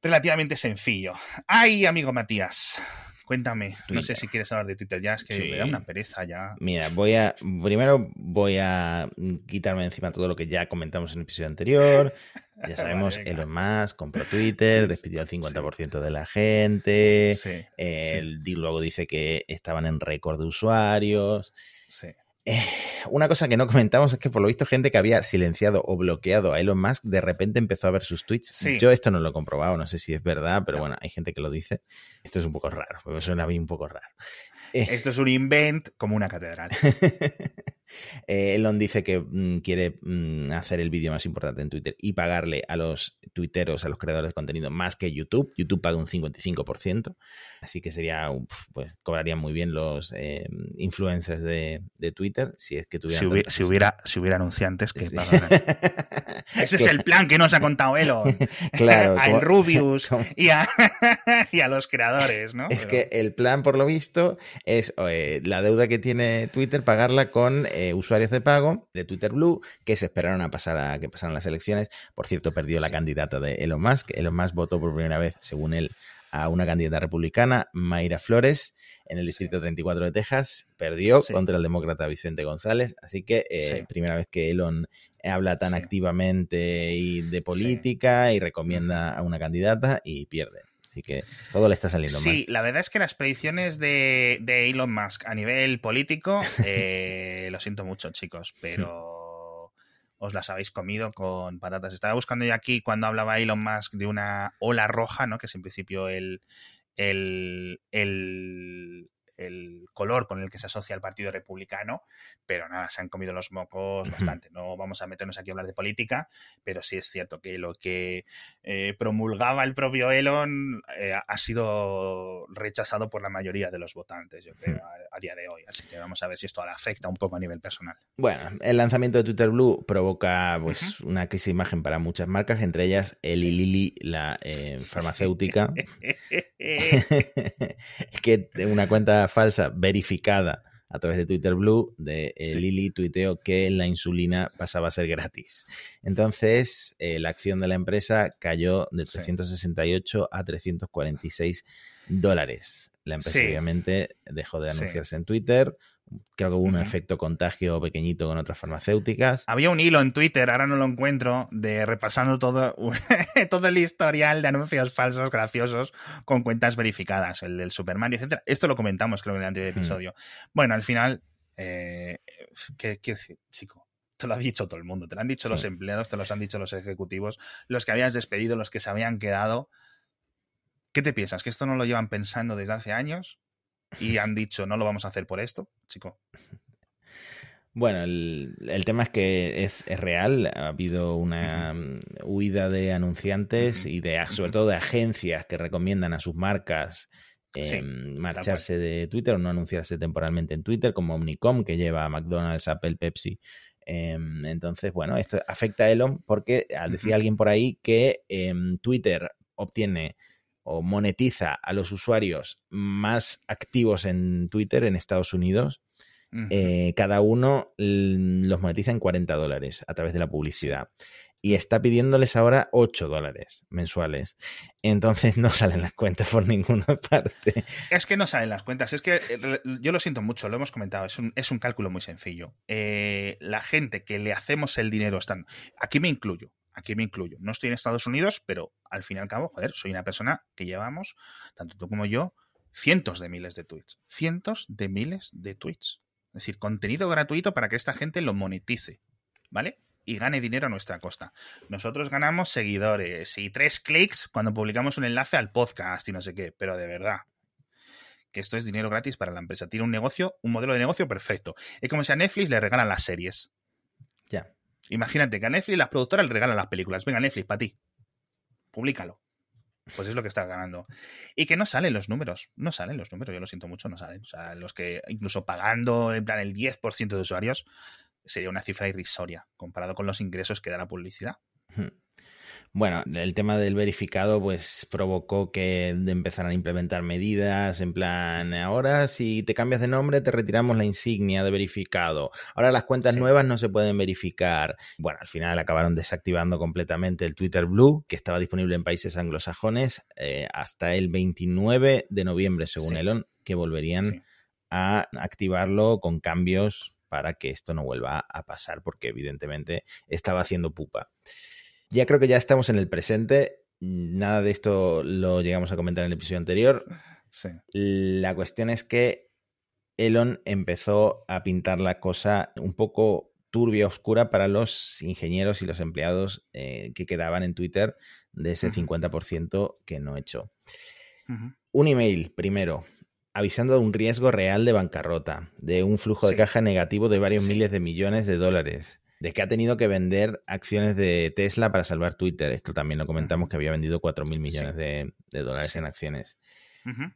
relativamente sencillo. ¡Ay, amigo Matías! Cuéntame, no sé si quieres hablar de Twitter ya, es que me da una pereza ya. Mira, voy a. Primero voy a quitarme encima todo lo que ya comentamos en el episodio anterior. Ya sabemos, Elon Musk compró Twitter, despidió al 50% de la gente. el luego dice que estaban en récord de usuarios. Sí. Eh, una cosa que no comentamos es que por lo visto gente que había silenciado o bloqueado a Elon Musk de repente empezó a ver sus tweets. Yo esto no lo he comprobado, no sé si es verdad, pero bueno, hay gente que lo dice. Esto es un poco raro, porque suena a mí un poco raro. Eh. Esto es un invent como una catedral. Eh, Elon dice que mm, quiere mm, hacer el vídeo más importante en Twitter y pagarle a los tuiteros, a los creadores de contenido más que YouTube. YouTube paga un 55%, así que sería, pues cobrarían muy bien los eh, influencers de, Twitter si es que tuvieran. Si, hubiera, si hubiera anunciantes que pagaran. Ese es el plan que nos ha contado Elon. claro. a Rubius y, a, los creadores, ¿no? Es que el plan, por lo visto, es la deuda que tiene Twitter pagarla con eh, usuarios de pago de Twitter Blue que se esperaron a pasar a que pasaran las elecciones. Por cierto, perdió la candidata de Elon Musk. Elon Musk votó por primera vez, según él, a una candidata republicana, Mayra Flores, en el distrito 34 de Texas. Perdió contra el demócrata Vicente González. Así que eh, primera vez que Elon habla tan activamente y de política y recomienda a una candidata y pierde. Así que todo le está saliendo mal. Sí, la verdad es que las predicciones de, Elon Musk a nivel político, eh, lo siento mucho, chicos, pero os las habéis comido con patatas. Estaba buscando yo aquí cuando hablaba Elon Musk de una ola roja, ¿no? Que es en principio el, el, el, el color con el que se asocia el Partido Republicano, pero nada, se han comido los mocos bastante. No vamos a meternos aquí a hablar de política, pero sí es cierto que lo que eh, promulgaba el propio Elon eh, ha sido rechazado por la mayoría de los votantes, yo creo, a, día de hoy. Así que vamos a ver si esto le afecta un poco a nivel personal. Bueno, el lanzamiento de Twitter Blue provoca pues una crisis de imagen para muchas marcas, entre ellas el Lilly, la eh, farmacéutica, que una cuenta falsa verificada a través de Twitter Blue de eh, Lili tuiteó que la insulina pasaba a ser gratis. Entonces, eh, la acción de la empresa cayó de 368 a 346 dólares. La empresa obviamente dejó de anunciarse en Twitter Creo que hubo un efecto contagio pequeñito con otras farmacéuticas. Había un hilo en Twitter, ahora no lo encuentro, de repasando todo, todo el historial de anuncios falsos graciosos con cuentas verificadas, el del Super Mario, etcétera. Esto lo comentamos, creo, en el anterior Hmm. episodio. Bueno, al final, eh, ¿qué qué decir, chico? Te lo ha dicho todo el mundo, te lo han dicho Sí. los empleados, te los han dicho los ejecutivos, los que habías despedido, los que se habían quedado. ¿Qué te piensas? ¿Que esto no lo llevan pensando desde hace años? Y han dicho, no lo vamos a hacer por esto, chico. Bueno, el, el tema es que es, es real. Ha habido una mm, huida de anunciantes y de, sobre todo de agencias que recomiendan a sus marcas Sí, em, marcharse de Twitter o no anunciarse temporalmente en Twitter, como Omnicom, que lleva a McDonald's, Apple, Pepsi. Em, entonces, bueno, esto afecta a Elon porque decía alguien por ahí que em, Twitter obtiene o monetiza a los usuarios más activos en Twitter en Estados Unidos eh, cada uno los monetiza en 40 dólares a través de la publicidad. Y está pidiéndoles ahora 8 dólares mensuales. Entonces no salen las cuentas por ninguna parte. Es que no salen las cuentas. Es que eh, yo lo siento mucho, lo hemos comentado. Es un, es un cálculo muy sencillo. Eh, la gente que le hacemos el dinero estando. Aquí me incluyo. Aquí me incluyo. No estoy en Estados Unidos, pero al fin y al cabo, joder, soy una persona que llevamos, tanto tú como yo, cientos de miles de tweets. Cientos de miles de tweets. Es decir, contenido gratuito para que esta gente lo monetice. ¿Vale? Y gane dinero a nuestra costa. Nosotros ganamos seguidores y tres clics cuando publicamos un enlace al podcast y no sé qué, pero de verdad, que esto es dinero gratis para la empresa. Tiene un negocio, un modelo de negocio perfecto. Es como si a Netflix le regalan las series. Ya. Imagínate que a Netflix las productoras le regalan las películas. Venga, Netflix, para ti. Públicalo. Pues es lo que estás ganando. Y que no salen los números. No salen los números, yo lo siento mucho, no salen. O sea, los que incluso pagando en plan el 10% de usuarios sería una cifra irrisoria comparado con los ingresos que da la publicidad. Bueno, el tema del verificado pues provocó que empezaran a implementar medidas en plan, ahora si te cambias de nombre te retiramos la insignia de verificado. Ahora las cuentas Sí. nuevas no se pueden verificar. Bueno, al final acabaron desactivando completamente el Twitter Blue, que estaba disponible en países anglosajones eh, hasta el 29 de noviembre, según Sí. Elon, que volverían Sí. a activarlo con cambios para que esto no vuelva a pasar, porque evidentemente estaba haciendo pupa. Ya creo que ya estamos en el presente. Nada de esto lo llegamos a comentar en el episodio anterior. Sí. La cuestión es que Elon empezó a pintar la cosa un poco turbia, oscura para los ingenieros y los empleados eh, que quedaban en Twitter de ese Ujú. 50% que no echó. Ujú. Un email, primero, avisando de un riesgo real de bancarrota, de un flujo de caja negativo de varios Sí. miles de millones de dólares, de que ha tenido que vender acciones de Tesla para salvar Twitter. Esto también lo comentamos, que había vendido 4 mil millones Sí. de, de dólares Sí. en acciones.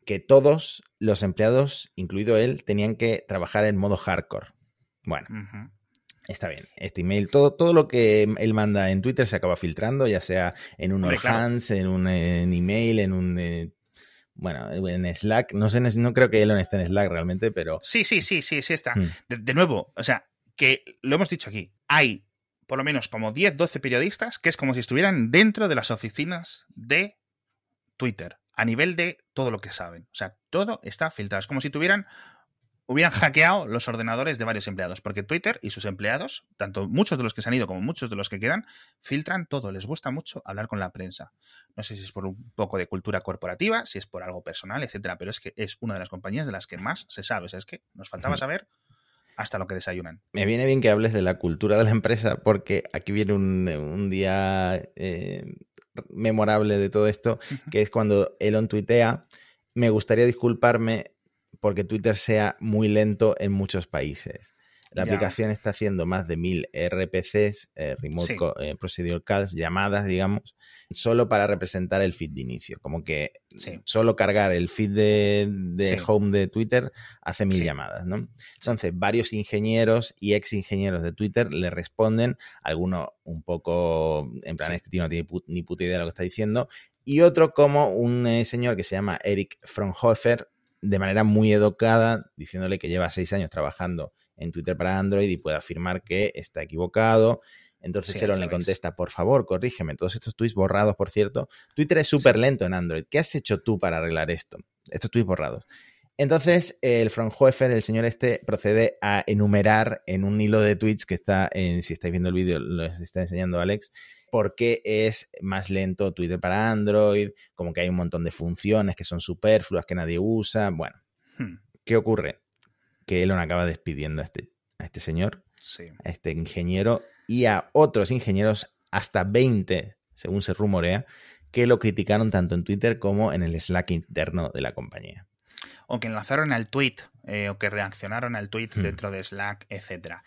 Que todos los empleados, incluido él, tenían que trabajar en modo hardcore. Bueno. Está bien. Este email, todo, todo lo que él manda en Twitter se acaba filtrando, ya sea en un claro. Hands, en un en email, en un. eh, bueno, en Slack. No sé, no creo que Elon esté en Slack realmente, pero. Sí, sí, sí, sí, sí está. Hmm. De, de nuevo, o sea, que lo hemos dicho aquí, hay por lo menos como 10, 12 periodistas que es como si estuvieran dentro de las oficinas de Twitter, a nivel de todo lo que saben. O sea, todo está filtrado. Es como si tuvieran, hubieran hackeado los ordenadores de varios empleados, porque Twitter y sus empleados, tanto muchos de los que se han ido como muchos de los que quedan, filtran todo. Les gusta mucho hablar con la prensa. No sé si es por un poco de cultura corporativa, si es por algo personal, etcétera, pero es que es una de las compañías de las que más se sabe. O sea, es que nos faltaba saber hasta lo que desayunan. Me viene bien que hables de la cultura de la empresa, porque aquí viene un, un día eh, memorable de todo esto, que es cuando Elon tuitea. Me gustaría disculparme porque Twitter sea muy lento en muchos países. La Ya. aplicación está haciendo más de mil RPCs, eh, Remote Sí. Eh, Procedure Calls, llamadas, digamos, solo para representar el feed de inicio. Como que Sí. solo cargar el feed de, de Sí. home de Twitter hace mil llamadas, ¿no? Entonces, varios ingenieros y ex ingenieros de Twitter le responden, algunos un poco, en plan, este tío no tiene ni puta idea de lo que está diciendo, y otro como un eh, señor que se llama Eric Fraunhofer, de manera muy educada, diciéndole que lleva seis años trabajando en Twitter para Android y puede afirmar que está equivocado. Entonces Sí, Elon le contesta, por favor, corrígeme, todos estos tweets borrados, por cierto. Twitter es súper lento en Android. ¿Qué has hecho tú para arreglar esto? Estos tweets borrados. Entonces, el Fraunhofer, el señor este, procede a enumerar en un hilo de tweets que está en, si estáis viendo el vídeo, lo está enseñando Alex, por qué es más lento Twitter para Android, como que hay un montón de funciones que son superfluas, que nadie usa. Bueno, hmm. ¿qué ocurre? Que Elon acaba despidiendo a este, a este señor, a este ingeniero y a otros ingenieros, hasta 20, según se rumorea, que lo criticaron tanto en Twitter como en el Slack interno de la compañía. O que enlazaron al tweet, eh, o que reaccionaron al tweet hmm. dentro de Slack, etcétera.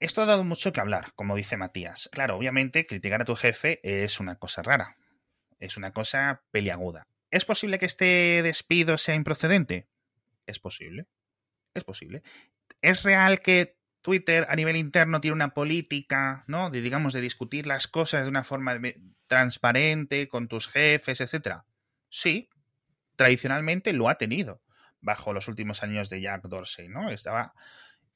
Esto ha dado mucho que hablar, como dice Matías. Claro, obviamente, criticar a tu jefe es una cosa rara. Es una cosa peliaguda. ¿Es posible que este despido sea improcedente? Es posible. Es posible. ¿Es real que Twitter a nivel interno tiene una política, ¿no? De, digamos, de discutir las cosas de una forma transparente con tus jefes, etcétera. Sí, tradicionalmente lo ha tenido bajo los últimos años de Jack Dorsey, ¿no? Estaba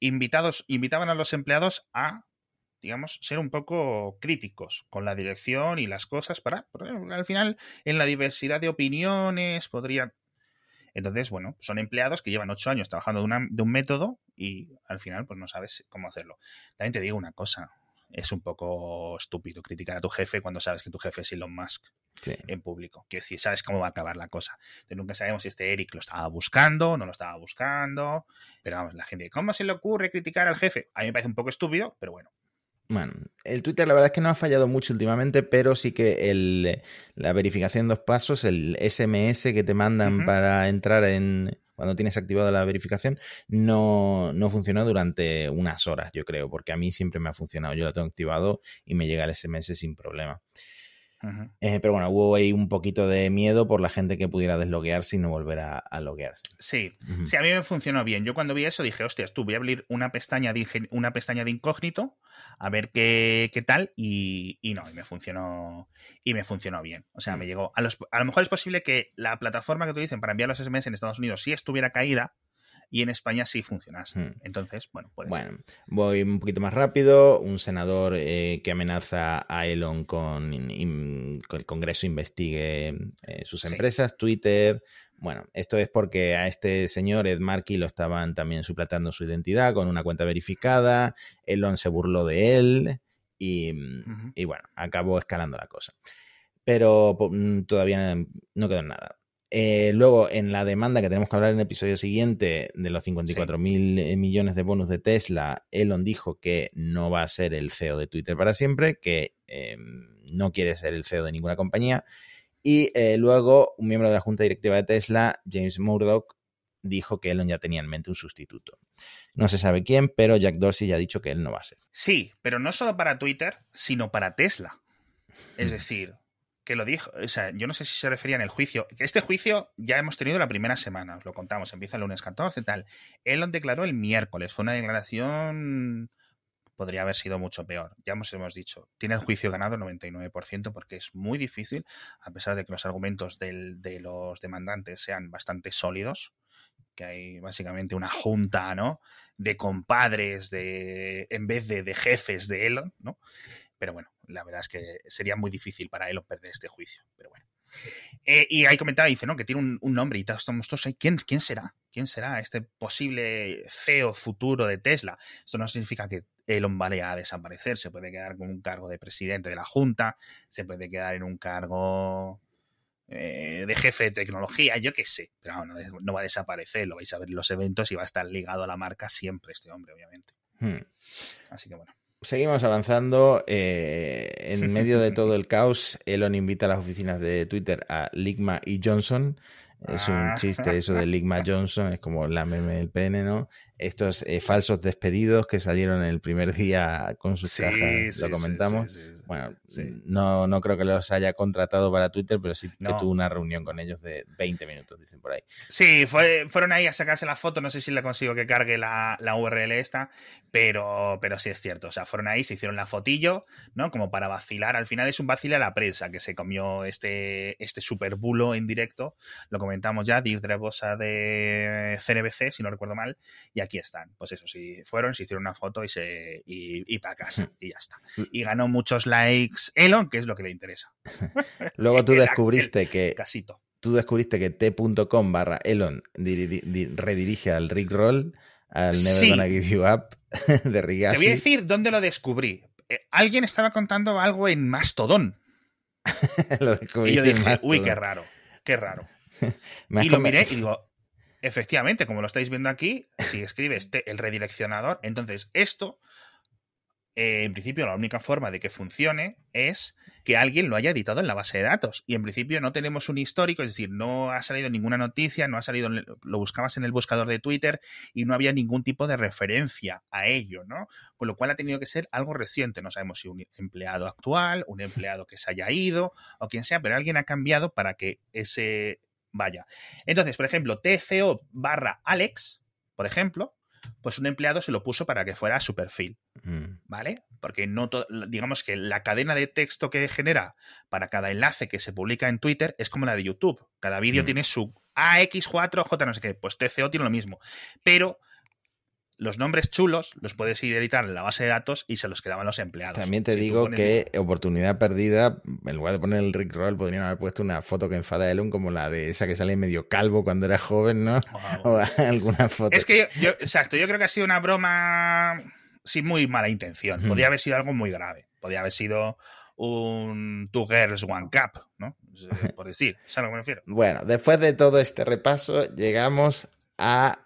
invitados, invitaban a los empleados a, digamos, ser un poco críticos con la dirección y las cosas para, al final, en la diversidad de opiniones podría... Entonces, bueno, son empleados que llevan ocho años trabajando de, de un método y al final, pues no sabes cómo hacerlo. También te digo una cosa, es un poco estúpido criticar a tu jefe cuando sabes que tu jefe es Elon Musk en público. Que si sabes cómo va a acabar la cosa. nunca sabemos si este Eric lo estaba buscando, no lo estaba buscando. Pero vamos, la gente, ¿cómo se le ocurre criticar al jefe? A mí me parece un poco estúpido, pero bueno. Bueno, el Twitter la verdad es que no ha fallado mucho últimamente, pero sí que el, la verificación en dos pasos, el SMS que te mandan para entrar en, cuando tienes activada la verificación, no, no funcionó durante unas horas, yo creo, porque a mí siempre me ha funcionado. Yo lo tengo activado y me llega el SMS sin problema. Eh, pero bueno, hubo ahí un poquito de miedo por la gente que pudiera desloguearse y no volver a, loguearse. Sí, sí, a mí me funcionó bien. Yo cuando vi eso dije, hostias, tú voy a abrir una pestaña de, una pestaña de incógnito a ver qué, qué tal y, no, y me funcionó y me funcionó bien. O sea, me mm. llegó. A, a lo mejor es posible que la plataforma que utilicen para enviar los SMS en Estados Unidos sí estuviera caída, y en España sí funcionase. Hmm. Entonces, bueno, pues. Bueno, voy un poquito más rápido. Un senador eh, que amenaza a Elon con, que el Congreso investigue eh, sus empresas, Twitter. Bueno, esto es porque a este señor Ed Markey lo estaban también suplantando su identidad con una cuenta verificada. Elon se burló de él y, y bueno, acabó escalando la cosa. Pero mm, todavía no quedó en nada. Eh, luego, en la demanda que tenemos que hablar en el episodio siguiente de los 54 mil eh, millones de bonus de Tesla, Elon dijo que no va a ser el CEO de Twitter para siempre, que em, no quiere ser el CEO de ninguna compañía. Y eh, luego, un miembro de la junta directiva de Tesla, James Murdoch, dijo que Elon ya tenía en mente un sustituto. No se sabe quién, pero Jack Dorsey ya ha dicho que él no va a ser. Sí, pero no solo para Twitter, sino para Tesla. Es decir, que lo dijo, o sea, yo no sé si se refería en el juicio, este juicio ya hemos tenido la primera semana, os lo contamos, empieza el lunes 14 tal. Elon declaró el miércoles, fue una declaración podría haber sido mucho peor. Ya hemos, hemos dicho, tiene el juicio ganado el 99% porque es muy difícil, a pesar de que los argumentos de los demandantes sean bastante sólidos, que hay básicamente una junta, ¿no? De compadres, de en vez de, de jefes de Elon, ¿no? Pero bueno, la verdad es que sería muy difícil para él perder este juicio. Pero bueno. Eh, y ahí comentaba, dice, ¿no? Que tiene un, nombre y todos todos ahí. ¿Quién, ¿Quién será? ¿Quién será este posible CEO futuro de Tesla? Esto no significa que Elon vaya a desaparecer. Se puede quedar con un cargo de presidente de la Junta, se puede quedar en un cargo eh, de jefe de tecnología, yo qué sé. Pero no, no, va a desaparecer, lo vais a ver en los eventos y va a estar ligado a la marca siempre este hombre, obviamente. Hmm. Así que bueno. Seguimos avanzando. Eh, en medio de todo el caos, Elon invita a las oficinas de Twitter a Ligma y Johnson. Es un ah. chiste eso de Ligma Johnson, es como la meme del pene, ¿no? Estos eh, falsos despedidos que salieron el primer día con sus cajas, lo comentamos. Bueno, no, no creo que los haya contratado para Twitter, pero sí que tuvo una reunión con ellos de 20 minutos, dicen por ahí. Sí, fue, fueron ahí a sacarse la foto, no sé si le consigo que cargue la, la, URL esta, pero, pero sí es cierto. O sea, fueron ahí, se hicieron la fotillo, ¿no? Como para vacilar. Al final es un vacile a la prensa que se comió este, este super bulo en directo. Lo comentamos ya, Dirk Bosa de CNBC, si no recuerdo mal, y aquí están. Pues eso, sí, fueron, se hicieron una foto y se y, y para casa, y ya está. Y ganó muchos likes Elon, que es lo que le interesa. Luego tú descubriste que. Casito. tú descubriste que t.com barra Elon redirige al Rickroll, al Never Gonna Give You Up de Rick Te voy a decir dónde lo descubrí. Eh, alguien estaba contando algo en Mastodon. lo y yo dije, uy, qué raro, qué raro. y lo miré y digo, efectivamente, como lo estáis viendo aquí, si escribes el redireccionador, entonces esto eh, en principio la única forma de que funcione es que alguien lo haya editado en la base de datos. Y en principio no tenemos un histórico, es decir, no ha salido ninguna noticia, no ha salido, lo buscabas en el buscador de Twitter y no había ningún tipo de referencia a ello, ¿no? Con lo cual ha tenido que ser algo reciente. No sabemos si un empleado actual, un empleado que se haya ido o quien sea, pero alguien ha cambiado para que ese vaya. Entonces, por ejemplo, TCO barra Alex, por ejemplo, pues un empleado se lo puso para que fuera su perfil, mm. ¿vale? Porque no digamos que la cadena de texto que genera para cada enlace que se publica en Twitter es como la de YouTube. Cada vídeo mm. tiene su AX4J no sé qué, pues TCO tiene lo mismo, pero los nombres chulos los puedes ir editar en la base de datos y se los quedaban los empleados. También te digo que oportunidad perdida, en lugar de poner el Rick Roll, podrían haber puesto una foto que enfada a Elon como la de esa que sale medio calvo cuando era joven, ¿no? O alguna foto. Es que yo, exacto, yo creo que ha sido una broma sin muy mala intención. Podría haber sido algo muy grave. Podría haber sido un Two Girls One Cup, ¿no? Por decir, ¿sabes a lo que me refiero? Bueno, después de todo este repaso, llegamos a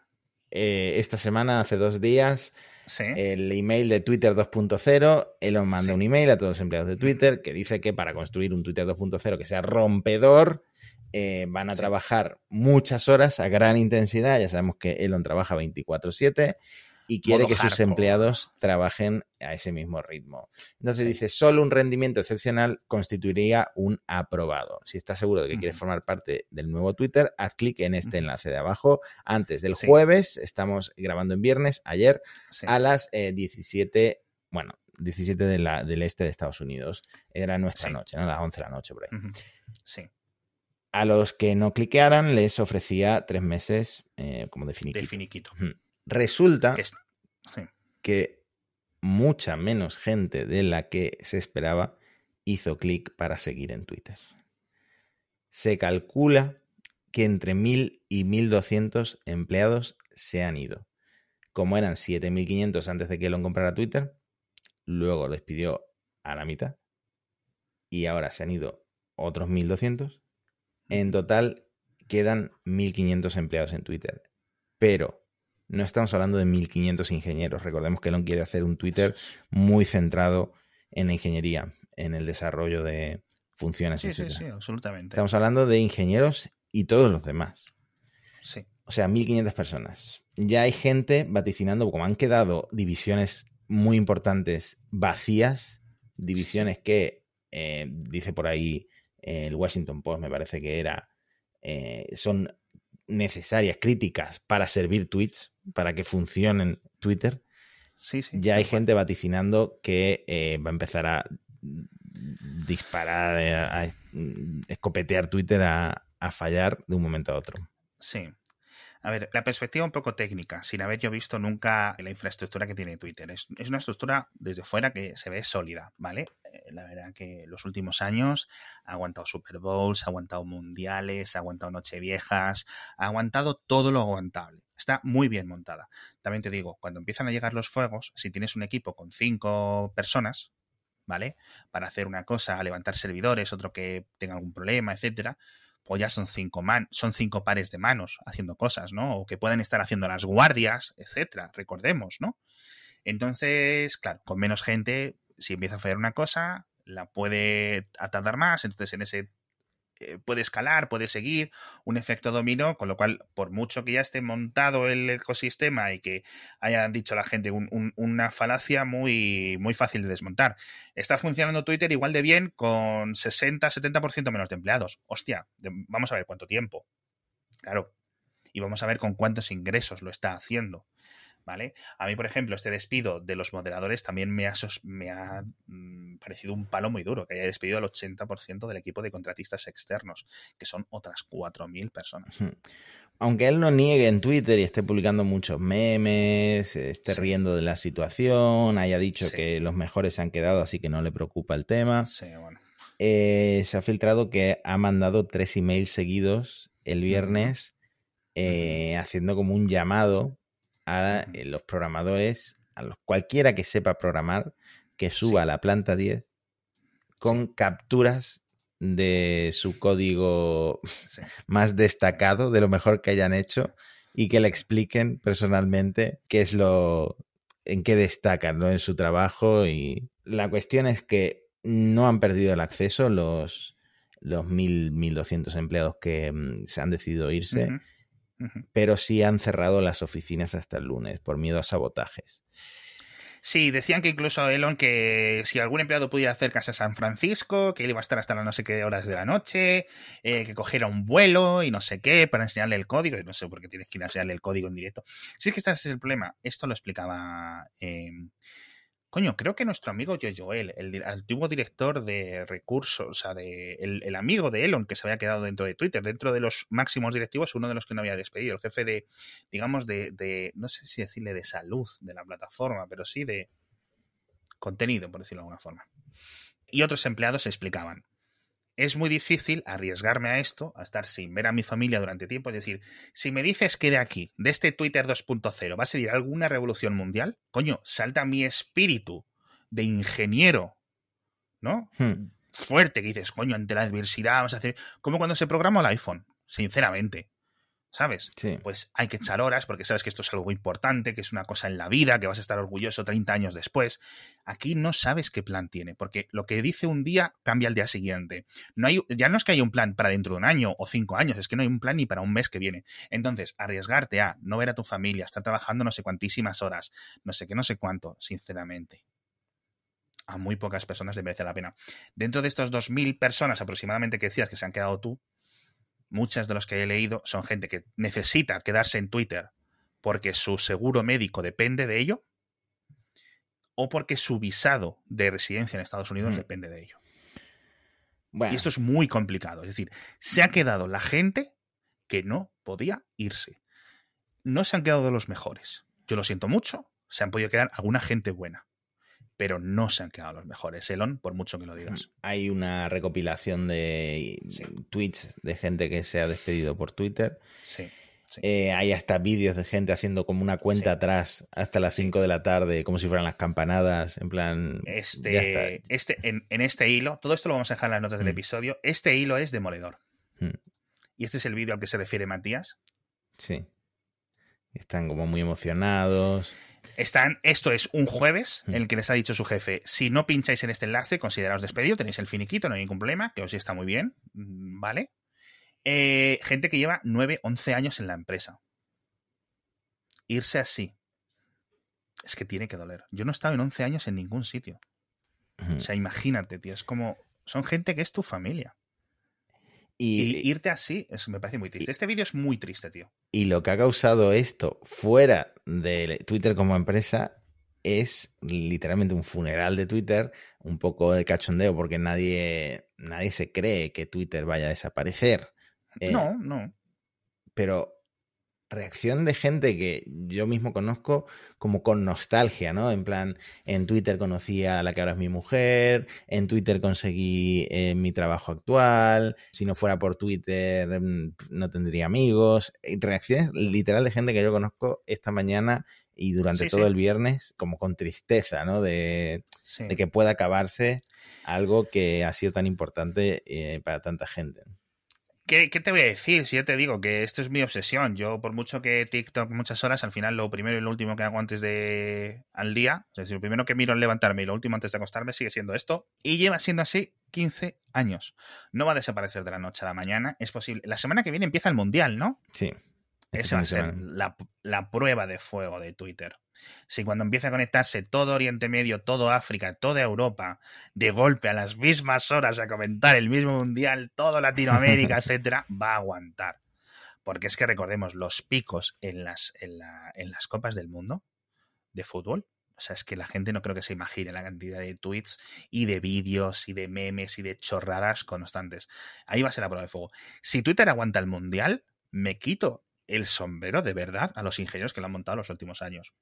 eh, esta semana, hace dos días, el email de Twitter 2.0. Elon manda un email a todos los empleados de Twitter que dice que para construir un Twitter 2.0 que sea rompedor, eh, van a trabajar muchas horas a gran intensidad. Ya sabemos que Elon trabaja 24/7 y quiere que sus empleados trabajen a ese mismo ritmo. Entonces dice, solo un rendimiento excepcional constituiría un aprobado. Si estás seguro de que quieres formar parte del nuevo Twitter, haz clic en este enlace de abajo. Antes del jueves, estamos grabando en viernes, ayer, a las 17, eh, bueno, 17 del este de Estados Unidos. Era nuestra noche, ¿no? Las 11 de la noche por ahí. Sí. A los que no cliquearan les ofrecía tres meses eh, como de finiquito. Resulta que, mucha menos gente de la que se esperaba hizo clic para seguir en Twitter. Se calcula que entre 1.000 y 1.200 empleados se han ido. Como eran 7.500 antes de que Elon comprara Twitter, luego despidió a la mitad y ahora se han ido otros 1.200. En total quedan 1.500 empleados en Twitter. Pero no estamos hablando de 1500 ingenieros. Recordemos que Elon quiere hacer un Twitter muy centrado en la ingeniería, en el desarrollo de funciones. Sí, sí, sí, absolutamente. Estamos hablando de ingenieros y todos los demás. Sí. O sea, 1500 personas. Ya hay gente vaticinando, como han quedado divisiones muy importantes vacías, divisiones que, eh, dice por ahí el Washington Post, me parece que era, eh, son necesarias, críticas para servir tweets, para que funcionen Twitter, sí, sí, ya hay gente vaticinando que eh, va a empezar a disparar, eh, a, escopetear Twitter a, a fallar de un momento a otro. Sí. A ver, la perspectiva un poco técnica, sin haber yo visto nunca la infraestructura que tiene Twitter. Es, es, una estructura desde fuera que se ve sólida, ¿vale? Eh, la verdad que los últimos años ha aguantado Super Bowls, ha aguantado mundiales, ha aguantado Nocheviejas, ha aguantado todo lo aguantable. Está muy bien montada. También te digo, cuando empiezan a llegar los fuegos, si tienes un equipo con cinco personas, ¿vale? Para hacer una cosa, levantar servidores, otro que tenga algún problema, etcétera, pues ya son cinco, man son cinco pares de manos haciendo cosas, ¿no? O que pueden estar haciendo las guardias, etcétera, recordemos, ¿no? Entonces, claro, con menos gente, si empieza a fallar una cosa, la puede atardar más, entonces en ese eh, puede escalar, puede seguir, un efecto dominó, con lo cual, por mucho que ya esté montado el ecosistema y que hayan dicho la gente una falacia muy, muy fácil de desmontar. Está funcionando Twitter igual de bien con 60-70% menos de empleados. Hostia, vamos a ver cuánto tiempo. Claro. Y vamos a ver con cuántos ingresos lo está haciendo. ¿Vale? A mí, por ejemplo, este despido de los moderadores también me ha, me ha mm, parecido un palo muy duro, que haya despedido al 80% del equipo de contratistas externos, que son otras 4.000 personas. Aunque él no niegue en Twitter y esté publicando muchos memes, esté riendo de la situación, haya dicho que los mejores se han quedado, así que no le preocupa el tema. Sí, bueno. eh, se ha filtrado que ha mandado tres emails seguidos el viernes eh, haciendo como un llamado a eh, los programadores, a los, cualquiera que sepa programar, que suba a la planta 10 con capturas de su código más destacado, de lo mejor que hayan hecho, y que le expliquen personalmente qué es lo en qué destacan ¿no? en su trabajo. Y la cuestión es que no han perdido el acceso los, los 1.200 empleados que mm, se han decidido irse, pero sí han cerrado las oficinas hasta el lunes por miedo a sabotajes. Sí, decían que incluso Elon que si algún empleado pudiera acercarse a San Francisco, que él iba a estar hasta las no sé qué horas de la noche, eh, que cogiera un vuelo y no sé qué para enseñarle el código. Y no sé por qué tienes que ir a enseñarle el código en directo. Si es que este es el problema. Esto lo explicaba eh, Coño, creo que nuestro amigo Joel, el antiguo director de recursos, o sea, de, el, amigo de Elon que se había quedado dentro de Twitter, dentro de los máximos directivos, uno de los que no había despedido, el jefe de, digamos, de, de no sé si decirle de salud de la plataforma, pero sí de contenido, por decirlo de alguna forma. Y otros empleados explicaban, es muy difícil arriesgarme a esto, a estar sin ver a mi familia durante tiempo. Es decir, si me dices que de aquí, de este Twitter 2.0, va a salir alguna revolución mundial, coño, salta mi espíritu de ingeniero, ¿no? Hmm. Fuerte, que dices, coño, ante la adversidad vamos a hacer. Como cuando se programó el iPhone, sinceramente. ¿Sabes? Pues hay que echar horas porque sabes que esto es algo importante, que es una cosa en la vida, que vas a estar orgulloso 30 años después. Aquí no sabes qué plan tiene, porque lo que dice un día cambia al día siguiente. No hay, ya no es que haya un plan para dentro de un año o cinco años, es que no hay un plan ni para un mes que viene. Entonces, arriesgarte a no ver a tu familia, estar trabajando no sé cuantísimas horas, no sé qué, no sé cuánto, sinceramente a muy pocas personas le merece la pena. Dentro de estos 2.000 personas aproximadamente que decías que se han quedado tú, muchas de los que he leído son gente que necesita quedarse en Twitter porque su seguro médico depende de ello o porque su visado de residencia en Estados Unidos mm. depende de ello. Y esto es muy complicado. Es decir, se ha quedado la gente que no podía irse. No se han quedado los mejores. Yo lo siento mucho. Se han podido quedar alguna gente buena pero no se han quedado los mejores, Elon, por mucho que lo digas. Hay una recopilación de tweets de gente que se ha despedido por Twitter. Sí. Eh, hay hasta vídeos de gente haciendo como una cuenta atrás hasta las 5 de la tarde, como si fueran las campanadas, en plan... Este, este en, este hilo, todo esto lo vamos a dejar en las notas del mm. episodio, este hilo es demoledor. Mm. Y este es el vídeo al que se refiere Matías. Sí. Están como muy emocionados. Están, esto es un jueves en el que les ha dicho su jefe, si no pincháis en este enlace, consideraos despedido, tenéis el finiquito, no hay ningún problema, que os está muy bien, mm, ¿vale? Eh, gente que lleva 9, 11 años en la empresa. Irse así. Es que tiene que doler. Yo no he estado en 11 años en ningún sitio. O sea, imagínate, tío, es como... Son gente que es tu familia. Y, irte así, eso me parece muy triste. este vídeo es muy triste, tío. Y lo que ha causado esto fuera de Twitter como empresa es literalmente un funeral de Twitter, un poco de cachondeo, porque nadie, nadie se cree que Twitter vaya a desaparecer. Eh, no, no. Pero reacción de gente que yo mismo conozco como con nostalgia, ¿no? En plan, en Twitter conocí a la que ahora es mi mujer, en Twitter conseguí eh, mi trabajo actual, si no fuera por Twitter mm, no tendría amigos. Reacciones literal de gente que yo conozco esta mañana y durante todo el viernes como con tristeza, ¿no? De, que pueda acabarse algo que ha sido tan importante eh, para tanta gente. ¿Qué, te voy a decir? Si yo te digo que esto es mi obsesión. Yo, por mucho que TikTok muchas horas, al final lo primero y lo último que hago antes de al día, es decir, lo primero que miro en levantarme y lo último antes de acostarme sigue siendo esto. Y lleva siendo así 15 años. No va a desaparecer de la noche a la mañana. Es posible. La semana que viene empieza el mundial, ¿no? Sí. Esa va a ser la, la prueba de fuego de Twitter. Si cuando empieza a conectarse todo Oriente Medio, todo África, toda Europa, de golpe a las mismas horas a comentar el mismo mundial, todo Latinoamérica, etcétera, va a aguantar. Porque es que recordemos los picos en las, en, las copas del mundo de fútbol. O sea, es que la gente no creo que se imagine la cantidad de tweets y de vídeos y de memes y de chorradas constantes. Ahí va a ser la prueba de fuego. Si Twitter aguanta el mundial, me quito el sombrero de verdad a los ingenieros que lo han montado los últimos años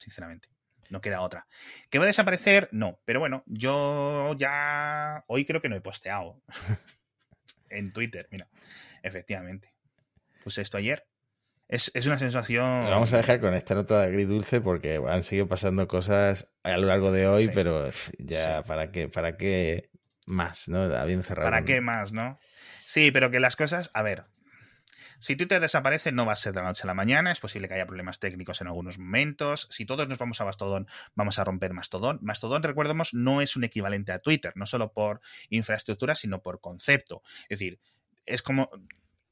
sinceramente. no queda otra. ¿Que va a desaparecer? No, pero bueno, yo ya hoy creo que no he posteado en Twitter, mira, efectivamente. Puse esto ayer. Es, es una sensación... Lo vamos a dejar con esta nota de agridulce porque han seguido pasando cosas a lo largo de hoy, Sí. pero ya Sí. para qué, para qué más, ¿no? Bien cerrado. ¿Para qué más, no? Sí, pero que las cosas, a ver, si Twitter desaparece no va a ser de la noche a la mañana, es posible que haya problemas técnicos en algunos momentos. Si todos nos vamos a Mastodon, vamos a romper Mastodon. Mastodon, recordemos, no es un equivalente a Twitter, no solo por infraestructura, sino por concepto. Es decir, es como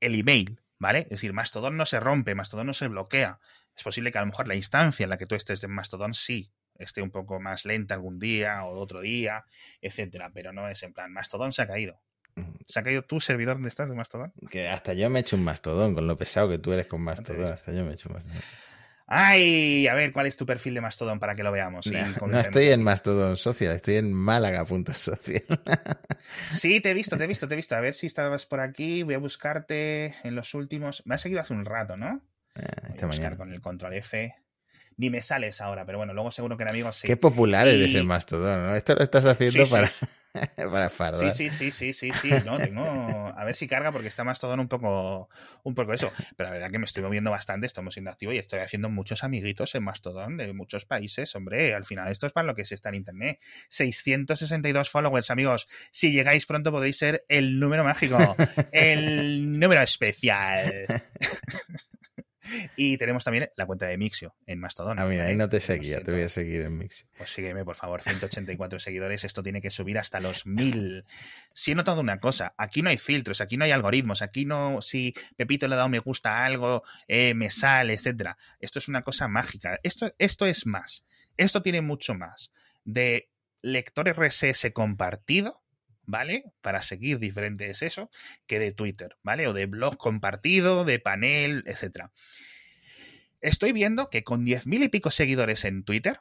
el email, ¿vale? Es decir, Mastodon no se rompe, Mastodon no se bloquea. Es posible que a lo mejor la instancia en la que tú estés en Mastodon sí esté un poco más lenta algún día o otro día, etcétera, pero no es en plan, Mastodon se ha caído. ¿Se ha caído tu servidor donde estás de Mastodon? Que hasta yo me he hecho un mastodón con lo pesado que tú eres con mastodón. viste. Hasta yo me he hecho un mastodón. Ay, a ver, ¿cuál es tu perfil de Mastodon para que lo veamos? No, estoy en Mastodon Social, estoy en Málaga.social. Sí, te he visto, te he visto, te he visto. A ver si estabas por aquí. Voy a buscarte en los últimos. Me has seguido hace un rato, ¿no? Voy a buscar mañana. con el control F. Ni me sales ahora, pero bueno, luego seguro que en amigos sí. Qué popular eres Y- en Mastodon, ¿no? Esto lo estás haciendo Sí, sí. para, para Sí, fardar. sí, sí, sí, sí, sí. No, tengo. A ver si carga porque está Mastodon un poco, un poco eso. Pero la verdad que me estoy moviendo bastante, estamos siendo activo y estoy haciendo muchos amiguitos en Mastodon de muchos países. Hombre, al final esto es para lo que se está en internet. 662 followers, amigos. Si llegáis pronto podéis ser el número mágico, el número especial. Y tenemos también la cuenta de Mixio en Mastodon. Ah, mira, ahí no te seguía, te voy a seguir en Mix. pues sígueme, por favor, 184 seguidores. Esto tiene que subir hasta los 1000. Si he notado una cosa, aquí no hay filtros, aquí no hay algoritmos, aquí no, si Pepito le ha dado me gusta a algo, eh, me sale, etcétera. Esto es una cosa mágica. Esto, esto es más. Esto tiene mucho más de lector RSS compartido, ¿vale? Para seguir diferentes eso, que de Twitter, ¿vale? O de blog compartido, de panel, etcétera. Estoy viendo que con 10.000 y pico seguidores en Twitter,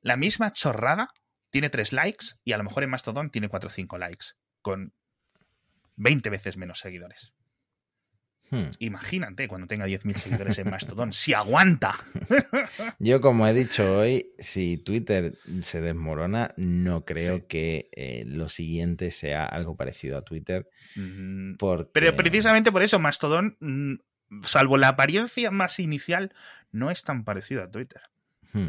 la misma chorrada tiene 3 likes y a lo mejor en Mastodon tiene 4 o 5 likes, con 20 veces menos seguidores. Hmm. Imagínate cuando tenga 10.000 seguidores en Mastodon, si aguanta. Yo, como he dicho hoy, si Twitter se desmorona, no creo Sí. que eh, lo siguiente sea algo parecido a Twitter. Mm, Porque... Pero precisamente por eso Mastodon, mm, salvo la apariencia más inicial, no es tan parecido a Twitter. Hmm.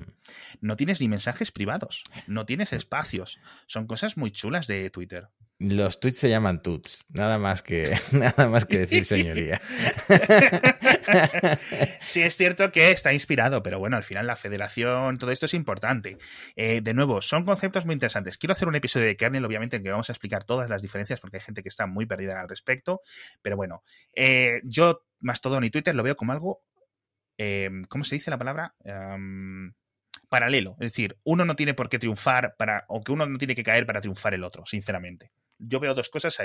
No tienes ni mensajes privados, no tienes espacios. Son cosas muy chulas de Twitter. Los tweets se llaman tuts, nada más que, nada más que decir señoría. Sí, es cierto que está inspirado, pero bueno, al final la federación, todo esto es importante. Eh, de nuevo, son conceptos muy interesantes. Quiero hacer un episodio de kernel, obviamente, en que vamos a explicar todas las diferencias, porque hay gente que está muy perdida al respecto. Pero bueno, eh, yo Mastodon y Twitter lo veo como algo, eh, ¿cómo se dice la palabra? Em, paralelo. Es decir, uno no tiene por qué triunfar para, o que uno no tiene que caer para triunfar el otro, sinceramente. Yo veo dos cosas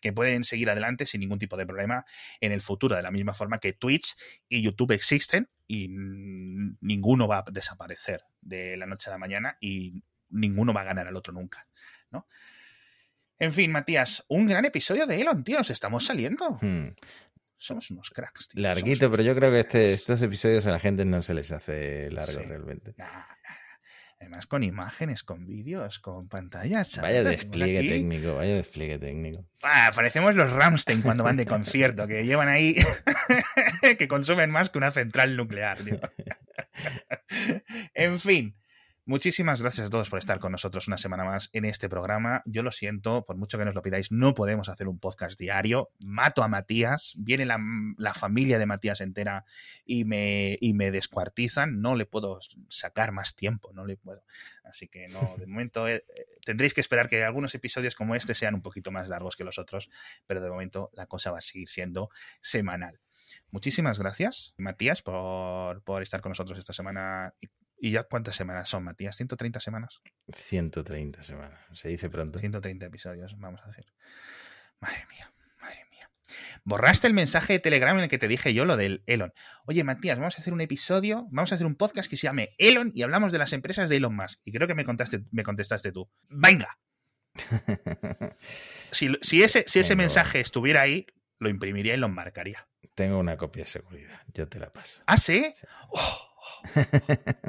que pueden seguir adelante sin ningún tipo de problema en el futuro, de la misma forma que Twitch y YouTube existen y ninguno va a desaparecer de la noche a la mañana y ninguno va a ganar al otro nunca, ¿no? En fin, Matías, un gran episodio de Elon, tío, os estamos saliendo. Hmm. Somos unos cracks, tío. Larguito, Somos pero yo creo que este, estos episodios a la gente no se les hace largo Sí. realmente. Nah, nah, nah. Además, con imágenes, con vídeos, con pantallas. Vaya despliegue aquí. técnico, vaya despliegue técnico. Ah, parecemos los Ramstein cuando van de concierto, que llevan ahí, que consumen más que una central nuclear. tío. en fin, muchísimas gracias a todos por estar con nosotros una semana más en este programa. Yo lo siento, por mucho que nos lo pidáis, no podemos hacer un podcast diario. Mato a Matías, viene la, la familia de Matías entera y me, y me descuartizan. No le puedo sacar más tiempo, no le puedo. Así que no, de momento eh, eh, tendréis que esperar que algunos episodios como este sean un poquito más largos que los otros, pero de momento la cosa va a seguir siendo semanal. Muchísimas gracias, Matías, por, por estar con nosotros esta semana. ¿Y- ¿Y ya cuántas semanas son, Matías? ¿130 semanas? 130 semanas, se dice pronto. 130 episodios vamos a hacer. Madre mía, madre mía. Borraste el mensaje de Telegram en el que te dije yo lo del Elon. Oye, Matías, vamos a hacer un episodio, vamos a hacer un podcast que se llame Elon y hablamos de las empresas de Elon Musk. Y creo que me, contaste, me contestaste tú. ¡Venga! Si, si ese, si ese Tengo- mensaje estuviera ahí, lo imprimiría y lo marcaría. Tengo una copia de seguridad, yo te la paso. ¿Ah, sí? Sí. Oh,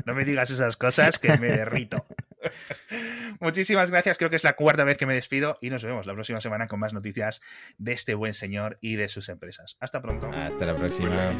No me digas esas cosas que me derrito. Muchísimas gracias, creo que es la cuarta vez que me despido y nos vemos la próxima semana con más noticias de este buen señor y de sus empresas. Hasta pronto. Hasta la próxima.